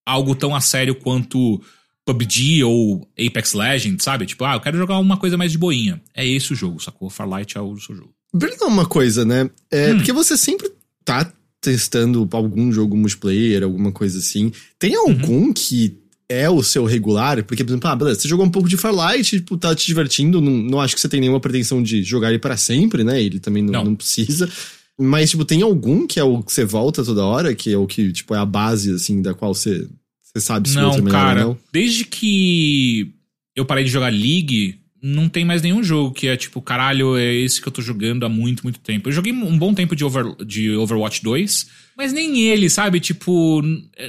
algo tão a sério quanto PUBG ou Apex Legends, sabe? Tipo, ah, eu quero jogar uma coisa mais de boinha. É esse o jogo, sacou? Farlight é o seu jogo. Perguntar uma coisa, né? É, hum. Porque você sempre tá testando algum jogo multiplayer, alguma coisa assim. Tem algum uhum. que é o seu regular? Porque, por exemplo, ah, beleza, você jogou um pouco de Farlight, tipo, tá te divertindo, não, não acho que você tem nenhuma pretensão de jogar ele para sempre, né? Ele também não, não. não precisa. Mas, tipo, tem algum que é o que você volta toda hora, que é o que, tipo, é a base, assim, da qual você, você sabe se não, outro é melhor cara, ou não? Desde que eu parei de jogar League, não tem mais nenhum jogo que é tipo, caralho, é esse que eu tô jogando há muito, muito tempo. Eu joguei um bom tempo de, Over, de Overwatch 2, mas nem ele, sabe? Tipo,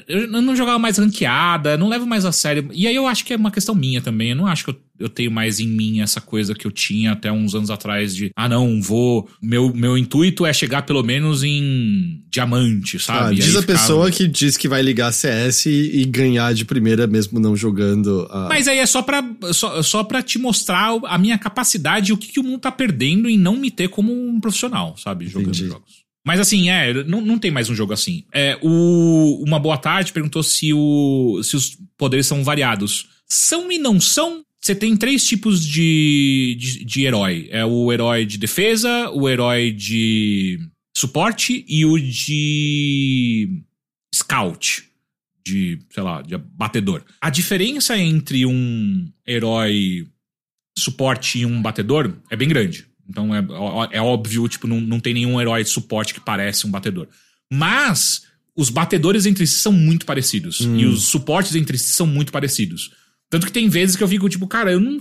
eu não jogava mais ranqueada, não levo mais a sério. E aí eu acho que é uma questão minha também. Eu não acho que eu, eu tenho mais em mim essa coisa que eu tinha até uns anos atrás de, ah, não, vou. Meu, meu intuito é chegar pelo menos em diamante, sabe? Ah, diz a ficava... pessoa que diz que vai ligar CS e, e ganhar de primeira mesmo não jogando. A... Mas aí é só pra, só, só pra te mostrar a minha capacidade e o que, que o mundo tá perdendo em não me ter como um profissional, sabe? Jogando Entendi. jogos. Mas assim, é, não, não tem mais um jogo assim. É, o, uma boa tarde perguntou se, o, se os poderes são variados. São e não são. Você tem três tipos de, de, de herói. É o herói de defesa, o herói de suporte e o de scout. De, sei lá, de batedor. A diferença entre um herói suporte e um batedor é bem grande. Então é, é óbvio, tipo, não, não tem nenhum herói de suporte que parece um batedor. Mas os batedores entre si são muito parecidos. Hum. E os suportes entre si são muito parecidos. Tanto que tem vezes que eu fico, tipo, cara, eu não,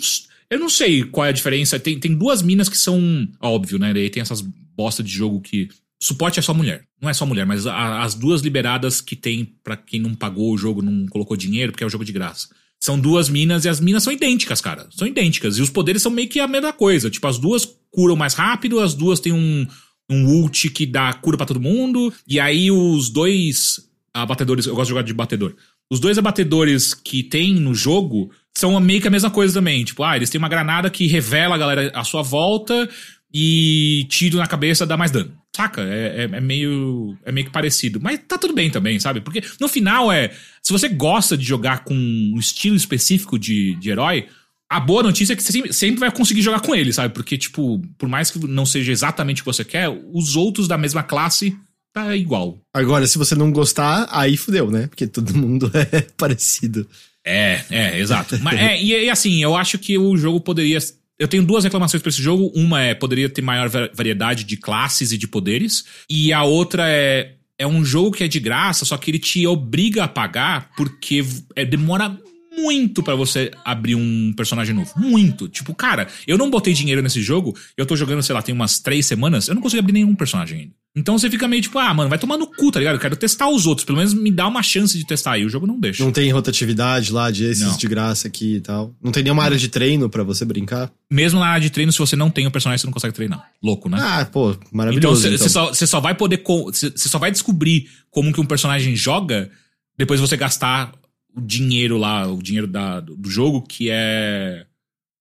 eu não sei qual é a diferença. Tem, tem duas minas que são. Óbvio, né? Daí tem essas bosta de jogo que. Suporte é só mulher. Não é só mulher, mas a, as duas liberadas que tem para quem não pagou o jogo, não colocou dinheiro, porque é o jogo de graça. São duas minas e as minas são idênticas, cara. São idênticas. E os poderes são meio que a mesma coisa. Tipo, as duas curam mais rápido, as duas têm um, um ult que dá cura para todo mundo. E aí os dois abatedores, eu gosto de jogar de batedor. Os dois abatedores que tem no jogo são meio que a mesma coisa também. Tipo, ah, eles têm uma granada que revela a galera à sua volta e tiro na cabeça dá mais dano. Saca? É, é, é, meio, é meio que parecido. Mas tá tudo bem também, sabe? Porque no final é. Se você gosta de jogar com um estilo específico de, de herói, a boa notícia é que você sempre vai conseguir jogar com ele, sabe? Porque, tipo, por mais que não seja exatamente o que você quer, os outros da mesma classe tá igual. Agora, se você não gostar, aí fudeu, né? Porque todo mundo é parecido. É, é, exato. Mas, é, e, e assim, eu acho que o jogo poderia eu tenho duas reclamações para esse jogo. Uma é poderia ter maior variedade de classes e de poderes. E a outra é é um jogo que é de graça, só que ele te obriga a pagar porque é, demora muito para você abrir um personagem novo. Muito. Tipo, cara, eu não botei dinheiro nesse jogo, eu tô jogando, sei lá, tem umas três semanas, eu não consigo abrir nenhum personagem ainda. Então você fica meio tipo, ah, mano, vai tomar no cu, tá ligado? Eu quero testar os outros, pelo menos me dá uma chance de testar. E o jogo não deixa. Não tem rotatividade lá de esses não. de graça aqui e tal. Não tem nenhuma área de treino para você brincar? Mesmo na área de treino, se você não tem o personagem, você não consegue treinar. Louco, né? Ah, pô, maravilhoso. Então você então. só, só, vai poder. Você só vai descobrir como que um personagem joga depois você gastar o dinheiro lá, o dinheiro da, do jogo, que é.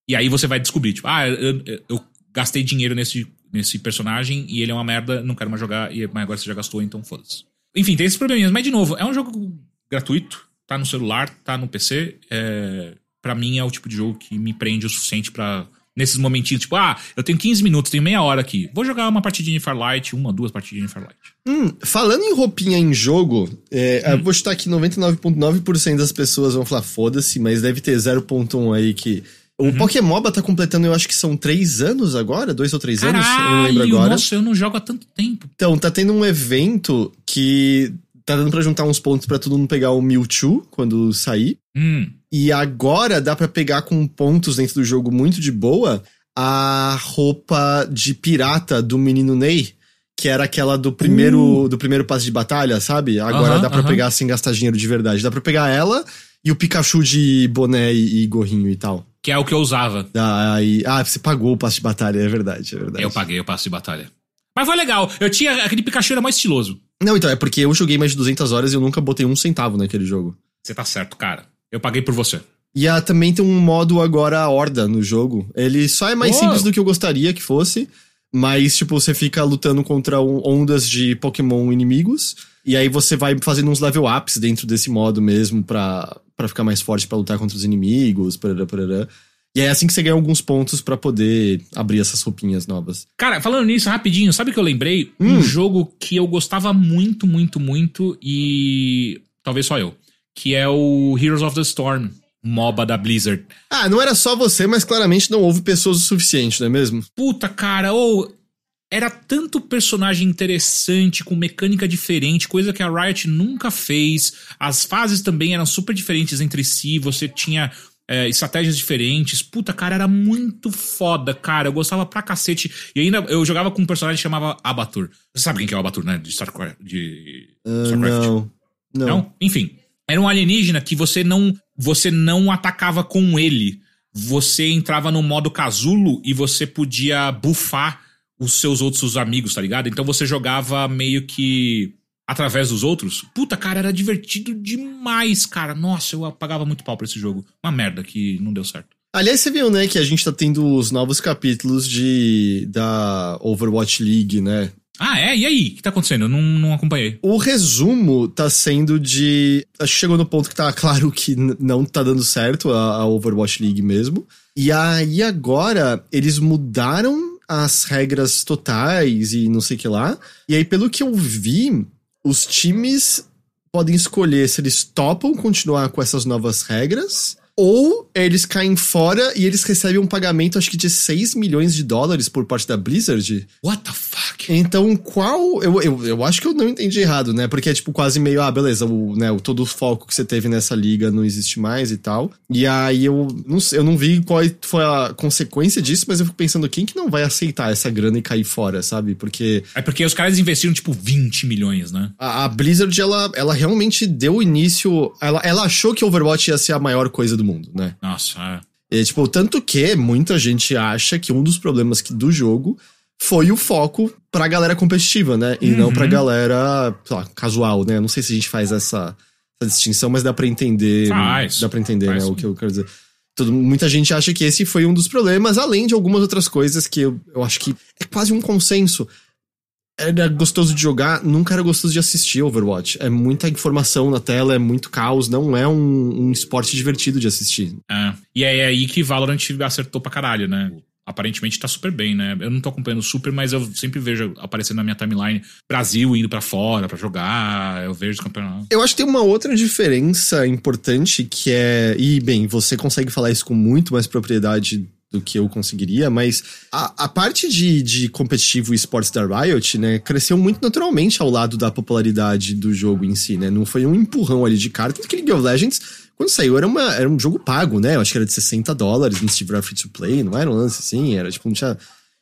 E aí você vai descobrir, tipo, ah, eu, eu gastei dinheiro nesse nesse personagem e ele é uma merda, não quero mais jogar, e mas agora você já gastou, então foda-se. Enfim, tem esses probleminhas, mas de novo, é um jogo gratuito, tá no celular, tá no PC. É, para mim é o tipo de jogo que me prende o suficiente para nesses momentinhos, tipo, ah, eu tenho 15 minutos, tenho meia hora aqui. Vou jogar uma partidinha de Firelight, uma, duas partidinhas de Firelight. Hum, falando em roupinha em jogo, é, hum. eu vou chutar que 99,9% das pessoas vão falar foda-se, mas deve ter 0,1 aí que. O uhum. Pokémoba tá completando, eu acho que são três anos agora, dois ou três Caralho, anos, eu não lembro agora. Nossa, eu não jogo há tanto tempo. Então, tá tendo um evento que tá dando para juntar uns pontos para todo mundo pegar o Mewtwo quando sair. Hum. E agora dá para pegar com pontos dentro do jogo muito de boa a roupa de pirata do menino Ney, que era aquela do primeiro uh. do primeiro passe de batalha, sabe? Agora uh -huh, dá para uh -huh. pegar sem gastar dinheiro de verdade. Dá para pegar ela e o Pikachu de boné e, e, gorrinho e tal. Que é o que eu usava. Ah, aí, ah, você pagou o passe de batalha, é verdade, é verdade. Eu paguei o passe de batalha. Mas foi legal. Eu tinha. Aquele Pikachu era mais estiloso. Não, então, é porque eu joguei mais de 200 horas e eu nunca botei um centavo naquele jogo. Você tá certo, cara. Eu paguei por você. E a, também tem um modo agora Horda no jogo. Ele só é mais oh. simples do que eu gostaria que fosse. Mas, tipo, você fica lutando contra ondas de Pokémon inimigos. E aí você vai fazendo uns level ups dentro desse modo mesmo pra, pra ficar mais forte para lutar contra os inimigos, parará, parará. E é assim que você ganha alguns pontos para poder abrir essas roupinhas novas. Cara, falando nisso, rapidinho, sabe o que eu lembrei? Hum. Um jogo que eu gostava muito, muito, muito e. Talvez só eu. Que é o Heroes of the Storm. MOBA da Blizzard. Ah, não era só você, mas claramente não houve pessoas o suficiente, não é mesmo? Puta, cara, ou. Era tanto personagem interessante, com mecânica diferente, coisa que a Riot nunca fez. As fases também eram super diferentes entre si. Você tinha é, estratégias diferentes. Puta, cara, era muito foda, cara. Eu gostava pra cacete. E ainda eu jogava com um personagem que chamava Abatur. Você sabe quem que é o Abatur, né? De StarCraft. De uh, Starcraft. Não. não. Não? Enfim. Era um alienígena que você não você não atacava com ele. Você entrava no modo casulo e você podia bufar os seus outros amigos, tá ligado? Então você jogava meio que através dos outros. Puta, cara, era divertido demais, cara. Nossa, eu pagava muito pau pra esse jogo. Uma merda que não deu certo. Aliás, você viu, né, que a gente tá tendo os novos capítulos de da Overwatch League, né? Ah, é? E aí? O que tá acontecendo? Eu não, não acompanhei. O resumo tá sendo de. Acho que chegou no ponto que tá claro que não tá dando certo a, a Overwatch League mesmo. E aí agora eles mudaram as regras totais e não sei o que lá. E aí, pelo que eu vi, os times podem escolher se eles topam continuar com essas novas regras ou eles caem fora e eles recebem um pagamento, acho que de 6 milhões de dólares por parte da Blizzard. What the fuck? Então, qual. Eu, eu, eu acho que eu não entendi errado, né? Porque é tipo quase meio, ah, beleza, o, né, o, todo o foco que você teve nessa liga não existe mais e tal. E aí eu não, eu não vi qual foi a consequência disso, mas eu fico pensando, quem que não vai aceitar essa grana e cair fora, sabe? Porque. É porque os caras investiram, tipo, 20 milhões, né? A, a Blizzard, ela, ela realmente deu início. Ela, ela achou que Overwatch ia ser a maior coisa do mundo, né? Nossa, é. E, tipo, tanto que muita gente acha que um dos problemas que, do jogo foi o foco pra galera competitiva, né? E uhum. não pra galera, sei lá, casual, né? Não sei se a gente faz essa, essa distinção, mas dá pra entender. Faz. Dá pra entender, faz, né? O que eu quero dizer. Todo, muita gente acha que esse foi um dos problemas, além de algumas outras coisas que eu, eu acho que é quase um consenso era gostoso de jogar, nunca era gostoso de assistir Overwatch. É muita informação na tela, é muito caos, não é um, um esporte divertido de assistir. É. E é aí que Valorant acertou pra caralho, né? Aparentemente tá super bem, né? Eu não tô acompanhando super, mas eu sempre vejo aparecendo na minha timeline Brasil indo para fora para jogar, eu vejo os campeonatos. Eu acho que tem uma outra diferença importante que é. E, bem, você consegue falar isso com muito mais propriedade do que eu conseguiria, mas a, a parte de, de competitivo esportes da Riot, né, cresceu muito naturalmente ao lado da popularidade do jogo em si, né? Não foi um empurrão ali de cara, tanto que League of Legends, quando saiu, era, uma, era um jogo pago, né? Eu acho que era de 60 dólares, no Steve free to play, não era um lance assim, era tipo, não tinha.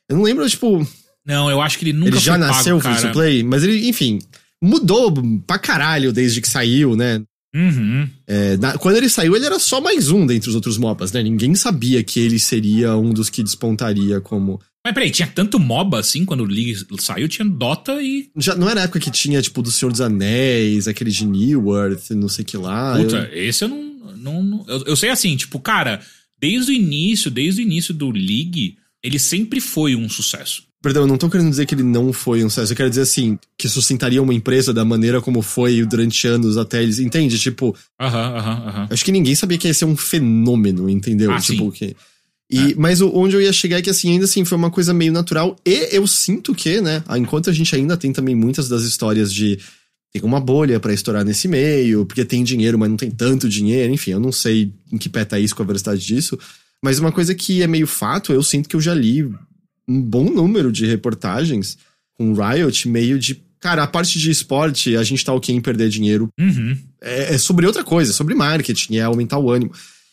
Eu não lembro, tipo. Não, eu acho que ele nunca Ele já nasceu free to play, mas ele, enfim, mudou pra caralho desde que saiu, né? Uhum. É, na, quando ele saiu, ele era só mais um dentre os outros MOBAs, né? Ninguém sabia que ele seria um dos que despontaria como. Mas peraí, tinha tanto MOBA assim quando o League saiu? Tinha Dota e. Já não era a época que tinha, tipo, do Senhor dos Anéis, aquele de New Earth, não sei que lá. Puta, eu... esse eu não. não, não eu, eu sei assim, tipo, cara, desde o início, desde o início do League, ele sempre foi um sucesso. Perdão, eu não tô querendo dizer que ele não foi um sucesso. Eu quero dizer assim, que sustentaria uma empresa da maneira como foi durante anos até eles. Entende? Tipo. Aham, aham, aham. Acho que ninguém sabia que ia ser um fenômeno, entendeu? Ah, tipo, sim. que. E, Mas o- onde eu ia chegar é que, assim, ainda assim, foi uma coisa meio natural. E eu sinto que, né, enquanto a gente ainda tem também muitas das histórias de tem uma bolha pra estourar nesse meio, porque tem dinheiro, mas não tem tanto dinheiro, enfim, eu não sei em que pé tá isso com a veracidade disso. Mas uma coisa que é meio fato, eu sinto que eu já li um bom número de reportagens com Riot, meio de. Cara, a parte de esporte, a gente tá ok em perder dinheiro Uhum. é, é sobre outra coisa, é sobre marketing, é aumentar o ânimo.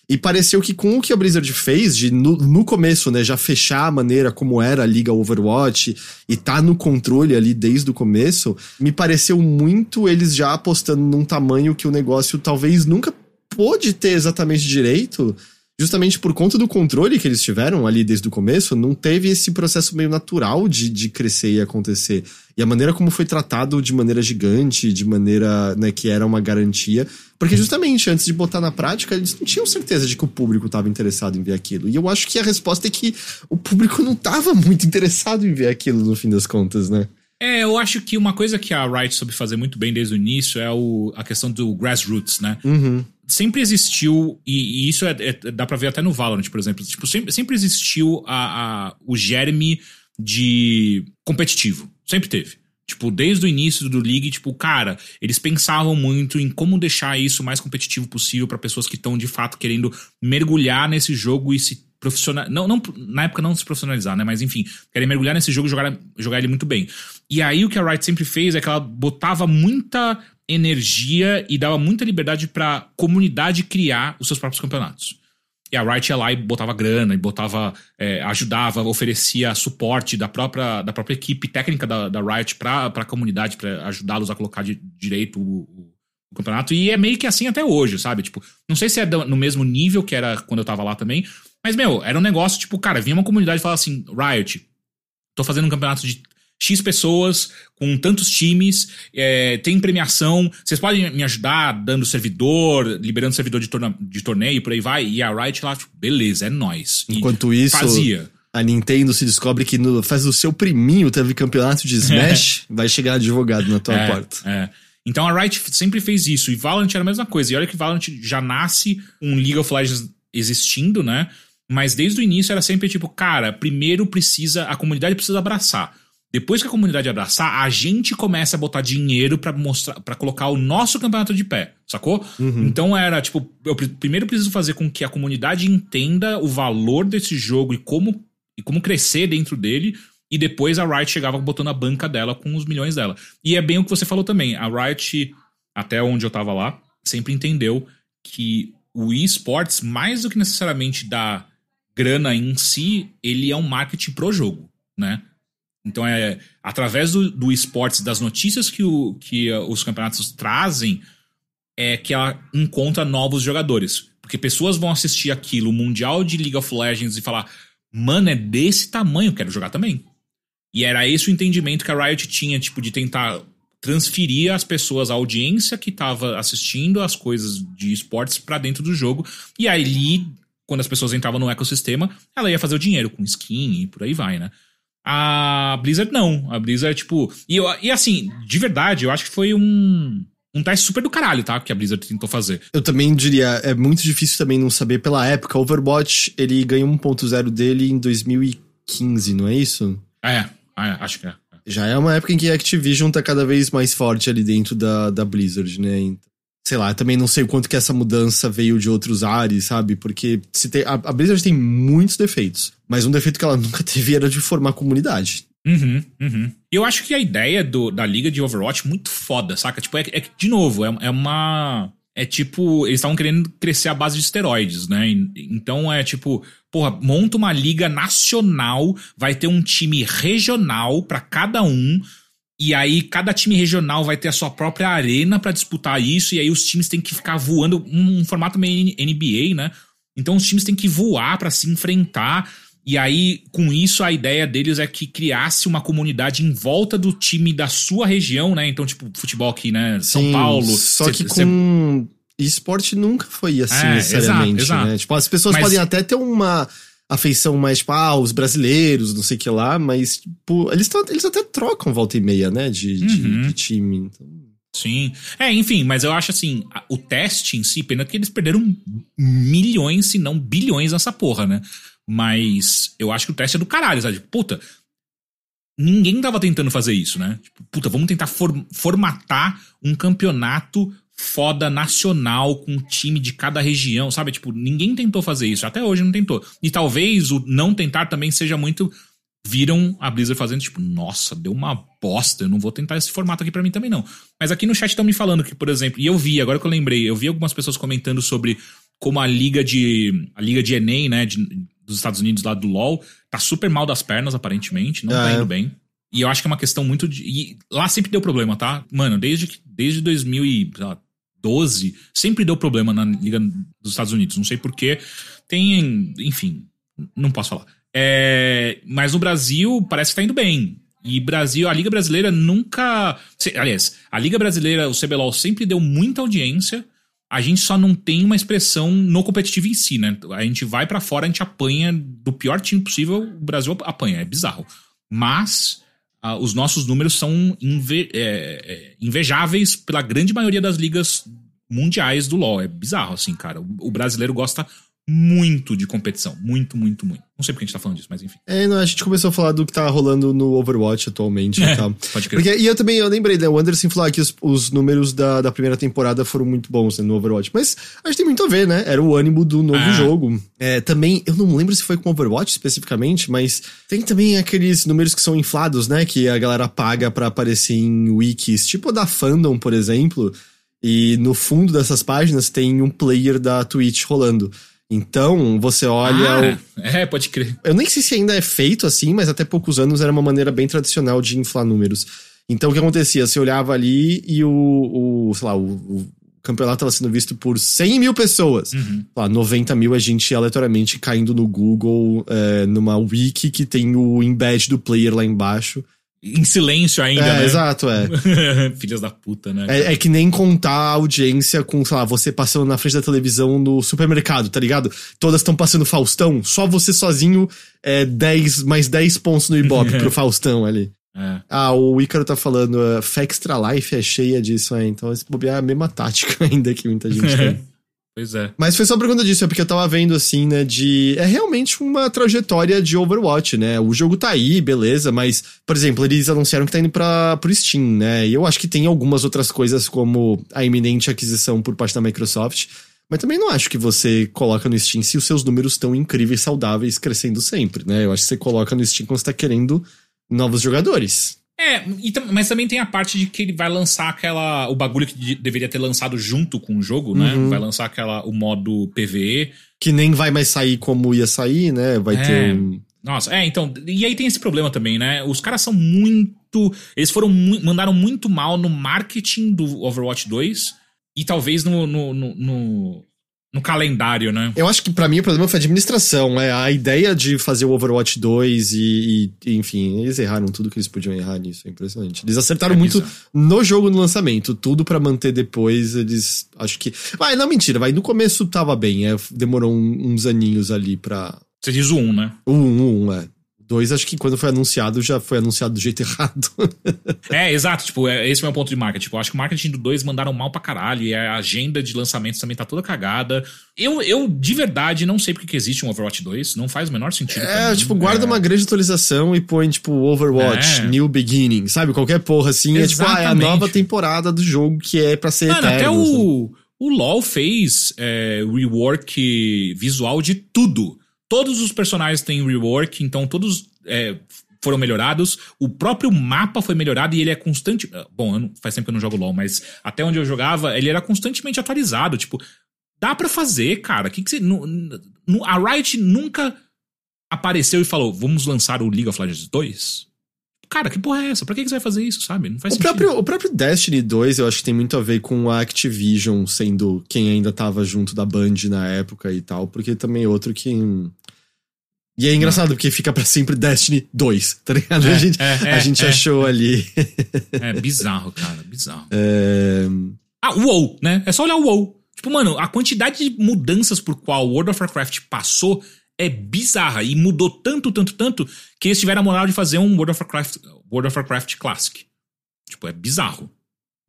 E pareceu que com o que a Blizzard fez, de no, no começo, né, já fechar a maneira como era a Liga Overwatch e tá no controle ali desde o começo, me pareceu muito eles já apostando num tamanho que o negócio talvez nunca pôde ter exatamente direito, justamente por conta do controle que eles tiveram ali desde o começo, não teve esse processo meio natural de, de crescer e acontecer. E a maneira como foi tratado de maneira gigante, de maneira né, que era uma garantia. Porque justamente antes de botar na prática, eles não tinham certeza de que o público estava interessado em ver aquilo. E eu acho que a resposta é que o público não estava muito interessado em ver aquilo no fim das contas, né? É, eu acho que uma coisa que a Riot soube fazer muito bem desde o início é o, a questão do grassroots, né? Uhum. Sempre existiu, e, e isso é, é- dá pra ver até no Valorant, por exemplo. Tipo, sempre, sempre existiu a, a- o germe de competitivo. Sempre teve. Tipo, desde o início do League, tipo, cara, eles pensavam muito em como deixar isso o mais competitivo possível pra pessoas que estão de fato querendo mergulhar nesse jogo e se profissionalizar. Não, não, na época não se profissionalizar, né? Mas enfim, querem mergulhar nesse jogo e jogar, jogar ele muito bem. E aí o que a Riot sempre fez é que ela botava muita energia e dava muita liberdade pra comunidade criar os seus próprios campeonatos. E a Riot ia lá e botava grana, e botava, é, ajudava, oferecia suporte da própria, da própria equipe técnica da, da Riot pra, pra comunidade, pra ajudá-los a colocar de, direito o, o- o campeonato. E é meio que assim até hoje, sabe? Tipo, não sei se é no mesmo nível que era quando eu tava lá também, mas, meu, era um negócio, tipo, cara, vinha uma comunidade e falava assim, Riot, tô fazendo um campeonato de X pessoas, com tantos times, é, tem premiação, vocês podem me ajudar dando servidor, liberando servidor de, torna- de torneio, por aí vai. E a Riot lá, tipo, beleza, é nóis. E Enquanto isso, fazia. a Nintendo se descobre que no, faz o seu priminho teve campeonato de Smash, vai chegar advogado na tua É, porta. é. Então a Riot sempre fez isso. E Valorant era a mesma coisa. E olha que Valorant já nasce um League of Legends existindo, né? Mas desde o início era sempre tipo, cara, primeiro precisa, a comunidade precisa abraçar. Depois que a comunidade abraçar, a gente começa a botar dinheiro pra mostrar, para colocar o nosso campeonato de pé, sacou? Então era tipo, eu pri- primeiro preciso fazer com que a comunidade entenda o valor desse jogo e como e como crescer dentro dele. E depois a Riot chegava botando a banca dela com os milhões dela. E é bem o que você falou também. A Riot, até onde eu tava lá, sempre entendeu que o esports, mais do que necessariamente da grana em si, ele é um marketing pro jogo, né? Então é através do, do esportes, das notícias que, o, que uh, os campeonatos trazem, é que ela encontra novos jogadores. Porque pessoas vão assistir aquilo, o Mundial de League of Legends, e falar: mano, é desse tamanho, quero jogar também. E era esse o entendimento que a Riot tinha, tipo, de tentar transferir as pessoas, a audiência que tava assistindo as coisas de esportes pra dentro do jogo. E aí, quando as pessoas entravam no ecossistema, ela ia fazer o dinheiro com skin e por aí vai, né? A Blizzard não. A Blizzard, tipo. E, eu- e assim, de verdade, eu acho que foi um. Um teste super do caralho, tá? Que a Blizzard tentou fazer. Eu também diria, é muito difícil também não saber pela época. Overwatch, ele ganhou 1.0 dele em 2015, não é isso? É, é acho que é. Já é uma época em que a Activision tá cada vez mais forte ali dentro da, da Blizzard, né? Então, sei lá, também não sei o quanto que essa mudança veio de outros ares, sabe? Porque se tem, a, a Blizzard tem muitos defeitos, mas um defeito que ela nunca teve era de formar comunidade. Uhum, uhum. Eu acho que a ideia do, da liga de Overwatch é muito foda, saca? Tipo, é, é de novo, é, é uma. É tipo, eles estavam querendo crescer a base de esteroides, né? Então é tipo, porra, monta uma liga nacional, vai ter um time regional pra cada um. E aí, cada time regional vai ter a sua própria arena pra disputar isso. E aí, os times têm que ficar voando. Um, um formato meio NBA, né? Então, os times têm que voar pra se enfrentar. E aí, com isso, a ideia deles é que criasse uma comunidade em volta do time da sua região, né? Então, tipo, futebol aqui, né? São Sim, Paulo. Só cê- que cê- com esporte nunca foi assim É, necessariamente, exato, exato. né? Tipo, as pessoas Mas- podem até ter uma afeição mais, tipo, ah, os brasileiros, não sei o que lá, mas, tipo, eles, tão, eles até trocam volta e meia, né? De, de- Uhum. de time. Então, Sim. É, enfim, mas eu acho assim, o teste em si, pena que eles perderam milhões, se não bilhões nessa porra, né? Mas eu acho que o teste é do caralho, sabe? Puta, ninguém tava tentando fazer isso, né? Tipo, puta, vamos tentar for formatar um campeonato foda nacional com um time de cada região, sabe? Tipo, ninguém tentou fazer isso, até hoje não tentou. E talvez o não tentar também seja muito viram a Blizzard fazendo tipo, nossa, deu uma bosta, eu não vou tentar esse formato aqui para mim também não. Mas aqui no chat estão me falando que, por exemplo, e eu vi, agora que eu lembrei, eu vi algumas pessoas comentando sobre como a liga de a liga de ENEM, né, de, dos Estados Unidos lá do LoL, tá super mal das pernas aparentemente, não tá é. tá indo bem. E eu acho que é uma questão muito de. E lá sempre deu problema, tá? Mano, desde, desde 2012, sempre deu problema na Liga dos Estados Unidos. Não sei porquê. Tem. Enfim, não posso falar. É, mas no Brasil parece que tá indo bem. E Brasil, a Liga Brasileira nunca. Aliás, a Liga Brasileira, o CBLOL, sempre deu muita audiência. A gente só não tem uma expressão no competitivo em si, né? A gente vai para fora, a gente apanha do pior time possível, o Brasil apanha, é bizarro. Mas uh, os nossos números são inve é, é, invejáveis pela grande maioria das ligas mundiais do LoL. É bizarro, assim, cara. O, o brasileiro gosta muito de competição. Muito, muito, muito. Não sei porque a gente tá falando disso, mas enfim. É, não, a gente começou a falar do que tá rolando no Overwatch atualmente é, e tal. Pode crer. Porque, e eu também, eu lembrei, né? O Anderson falou que os, os números da, da primeira temporada foram muito bons né, no Overwatch. Mas acho que tem muito a ver, né? Era o ânimo do novo ah. jogo. É, também, eu não lembro se foi com Overwatch especificamente, mas tem também aqueles números que são inflados, né? Que a galera paga para aparecer em wikis, tipo da Fandom, por exemplo. E no fundo dessas páginas tem um player da Twitch rolando. Então, você olha. Ah, o... É, pode crer. Eu nem sei se ainda é feito assim, mas até poucos anos era uma maneira bem tradicional de inflar números. Então, o que acontecia? Você olhava ali e o, o sei lá, o, o campeonato estava sendo visto por 100 mil pessoas. Uhum. Lá, 90 mil a gente aleatoriamente caindo no Google, é, numa wiki que tem o embed do player lá embaixo em silêncio ainda, é, né? Exato, é. Filhas da puta, né? É, é, que nem contar a audiência com, sei lá, você passando na frente da televisão no supermercado, tá ligado? Todas estão passando Faustão, só você sozinho é 10, mais 10 pontos no Ibope pro Faustão ali. É. Ah, o Ícaro tá falando, uh, Extra Life é cheia disso aí, então esse bobear é a mesma tática ainda que muita gente tem. Pois é. Mas foi só por conta disso, é porque eu tava vendo assim, né, de. É realmente uma trajetória de Overwatch, né? O jogo tá aí, beleza, mas, por exemplo, eles anunciaram que tá indo pra, pro Steam, né? E eu acho que tem algumas outras coisas, como a iminente aquisição por parte da Microsoft. Mas também não acho que você coloca no Steam se os seus números estão incríveis, saudáveis, crescendo sempre, né? Eu acho que você coloca no Steam quando você tá querendo novos jogadores. É, mas também tem a parte de que ele vai lançar aquela. O bagulho que deveria ter lançado junto com o jogo, né? Uhum. Vai lançar aquela, o modo PVE. Que nem vai mais sair como ia sair, né? Vai é. ter. Nossa, é, então. E aí tem esse problema também, né? Os caras são muito. Eles foram. Mu mandaram muito mal no marketing do Overwatch 2 e talvez no, no, no, no no calendário, né? Eu acho que para mim o problema foi a administração, é a ideia de fazer o Overwatch 2 e, e, enfim, eles erraram tudo que eles podiam errar nisso, é impressionante. Eles acertaram é muito no jogo no lançamento, tudo para manter depois, eles acho que, vai, não mentira, vai, no começo tava bem, é, demorou uns aninhos ali para Você diz o 1, né? O 1, o 1, é. 2, acho que quando foi anunciado, já foi anunciado do jeito errado. é, exato. Tipo, é, esse é o meu ponto de marketing. Tipo, eu acho que o marketing do 2 mandaram mal pra caralho. E a agenda de lançamentos também tá toda cagada. Eu, eu de verdade, não sei porque que existe um Overwatch 2. Não faz o menor sentido. É, tipo, guarda é. uma grande atualização e põe, tipo, Overwatch, é. New Beginning, sabe? Qualquer porra assim. É, tipo, ah, é a nova temporada do jogo que é pra ser Mano, eterno. Até o, o LoL fez é, rework visual de tudo. Todos os personagens têm rework, então todos é, foram melhorados. O próprio mapa foi melhorado e ele é constante. Bom, não, faz tempo que eu não jogo LOL, mas até onde eu jogava, ele era constantemente atualizado. Tipo, dá para fazer, cara. Que que você, a Riot nunca apareceu e falou: vamos lançar o League of Legends 2? Cara, que porra é essa? Pra que, que você vai fazer isso, sabe? Não faz o sentido. Próprio, o próprio Destiny 2 eu acho que tem muito a ver com a Activision sendo quem ainda tava junto da Band na época e tal, porque também é outro que. E é engraçado, porque fica para sempre Destiny 2, tá ligado? É, a gente, é, é, a gente é. achou ali. é bizarro, cara, bizarro. É... Ah, o WoW, né? É só olhar o WoW. Tipo, mano, a quantidade de mudanças por qual World of Warcraft passou é bizarra e mudou tanto, tanto, tanto que eles tiveram a moral de fazer um World of Warcraft, World of Warcraft Classic. Tipo, é bizarro.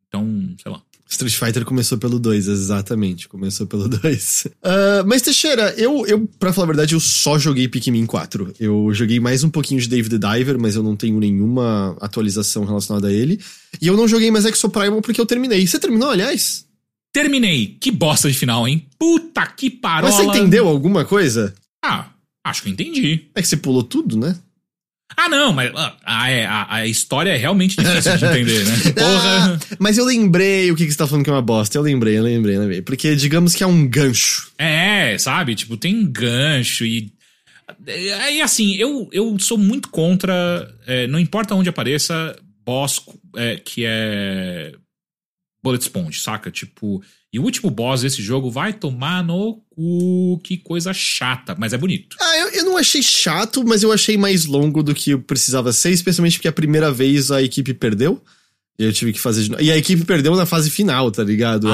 Então, sei lá. Street Fighter começou pelo 2, exatamente. Começou pelo 2. Uh, mas, Teixeira, eu, eu, pra falar a verdade, eu só joguei Pikmin 4. Eu joguei mais um pouquinho de David the Diver, mas eu não tenho nenhuma atualização relacionada a ele. E eu não joguei mais Exoprimal porque eu terminei. Você terminou, aliás? Terminei. Que bosta de final, hein? Puta que parola. Mas você entendeu alguma coisa? Ah, acho que eu entendi. É que você pulou tudo, né? Ah, não, mas ah, é, a, a, história é realmente difícil de entender, né? Porra. Ah, mas eu lembrei o que, que você tá falando que é uma bosta. Eu lembrei, eu lembrei, eu lembrei. Porque digamos que é um gancho. É, sabe? Tipo, tem gancho e. Aí, assim, eu, eu sou muito contra. É, não importa onde apareça, boss é, que é. Bullet Sponge, saca? Tipo. E o último boss desse jogo vai tomar no cu, que coisa chata, mas é bonito. Ah, eu, eu, não achei chato, mas eu achei mais longo do que precisava ser, especialmente porque a primeira vez a equipe perdeu. E eu tive que fazer de novo. E a equipe perdeu na fase final, tá ligado?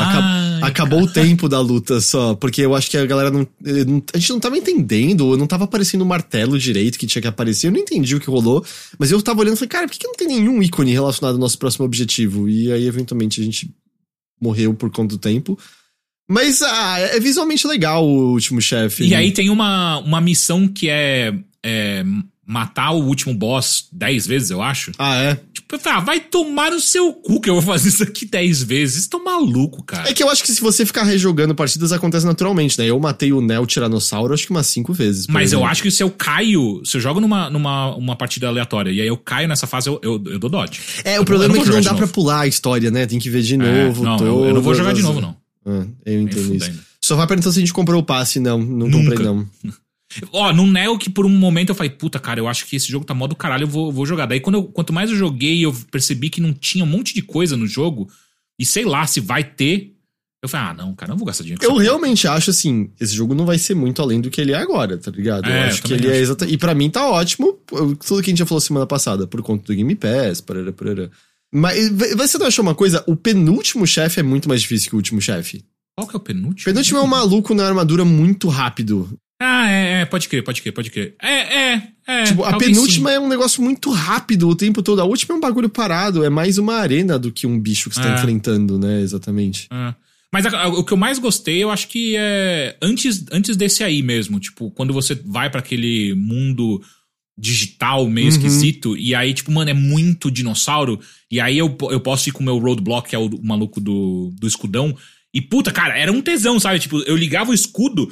Ai, acabou o tempo da luta só. Porque eu acho que a galera não. A gente não tava entendendo, não tava aparecendo o martelo direito que tinha que aparecer. Eu não entendi o que rolou. Mas eu tava olhando e falei, cara, por que, que não tem nenhum ícone relacionado ao nosso próximo objetivo? E aí, eventualmente, a gente morreu por conta do tempo. Mas ah, é visualmente legal o último chefe. E né? aí tem uma, uma missão que é, é, matar o último boss dez vezes, eu acho. Ah, é? Tipo, ah, vai tomar no seu cu que eu vou fazer isso aqui dez vezes. Vocês estão maluco, cara. É que eu acho que se você ficar rejogando partidas, acontece naturalmente, né? Eu matei o Neo Tiranossauro acho que umas cinco vezes. Mas exemplo. eu acho que se eu caio, se eu jogo numa, numa uma partida aleatória e aí eu caio nessa fase, eu, eu, eu dou dodge. É, o problema é que não dá pra pular a história, né? Tem que ver de é, novo. É, não, eu, eu, não vou jogar de novo, não. Ah, eu entendo isso. Só vai perguntar se a gente comprou o passe. Não, não Nunca. comprei, não. Ó, no Neo que por um momento eu falei, puta, cara, eu acho que esse jogo tá mó do caralho, eu vou, vou jogar. Daí quando eu, quanto mais eu joguei, eu percebi que não tinha um monte de coisa no jogo, e sei lá se vai ter. Eu falei, ah, não, cara, não vou gastar dinheiro. Eu realmente acho assim, esse jogo não vai ser muito além do que ele é agora, tá ligado? É, eu acho eu que ele é acho. é exatamente. E pra mim tá ótimo, tudo que a gente já falou semana passada, por conta do Game Pass, parará, parará. Mas você não achou uma coisa? O penúltimo chefe é muito mais difícil que o último chefe. Qual que é o penúltimo? O penúltimo é um maluco na armadura muito rápido. Ah, é, é, pode crer, pode crer, pode crer. É, é, é. Tipo, a penúltima sim. é um negócio muito rápido o tempo todo. A última é um bagulho parado, é mais uma arena do que um bicho que você tá é. enfrentando, né? Exatamente. É. Mas a, a, o que eu mais gostei, eu acho que é antes, antes desse aí mesmo. Tipo, quando você vai para aquele mundo digital meio uhum. esquisito, e aí, tipo, mano, é muito dinossauro. E aí eu, eu posso ir com o meu roadblock, que é o, o maluco do, do escudão. E puta, cara, era um tesão, sabe? Tipo, eu ligava o escudo.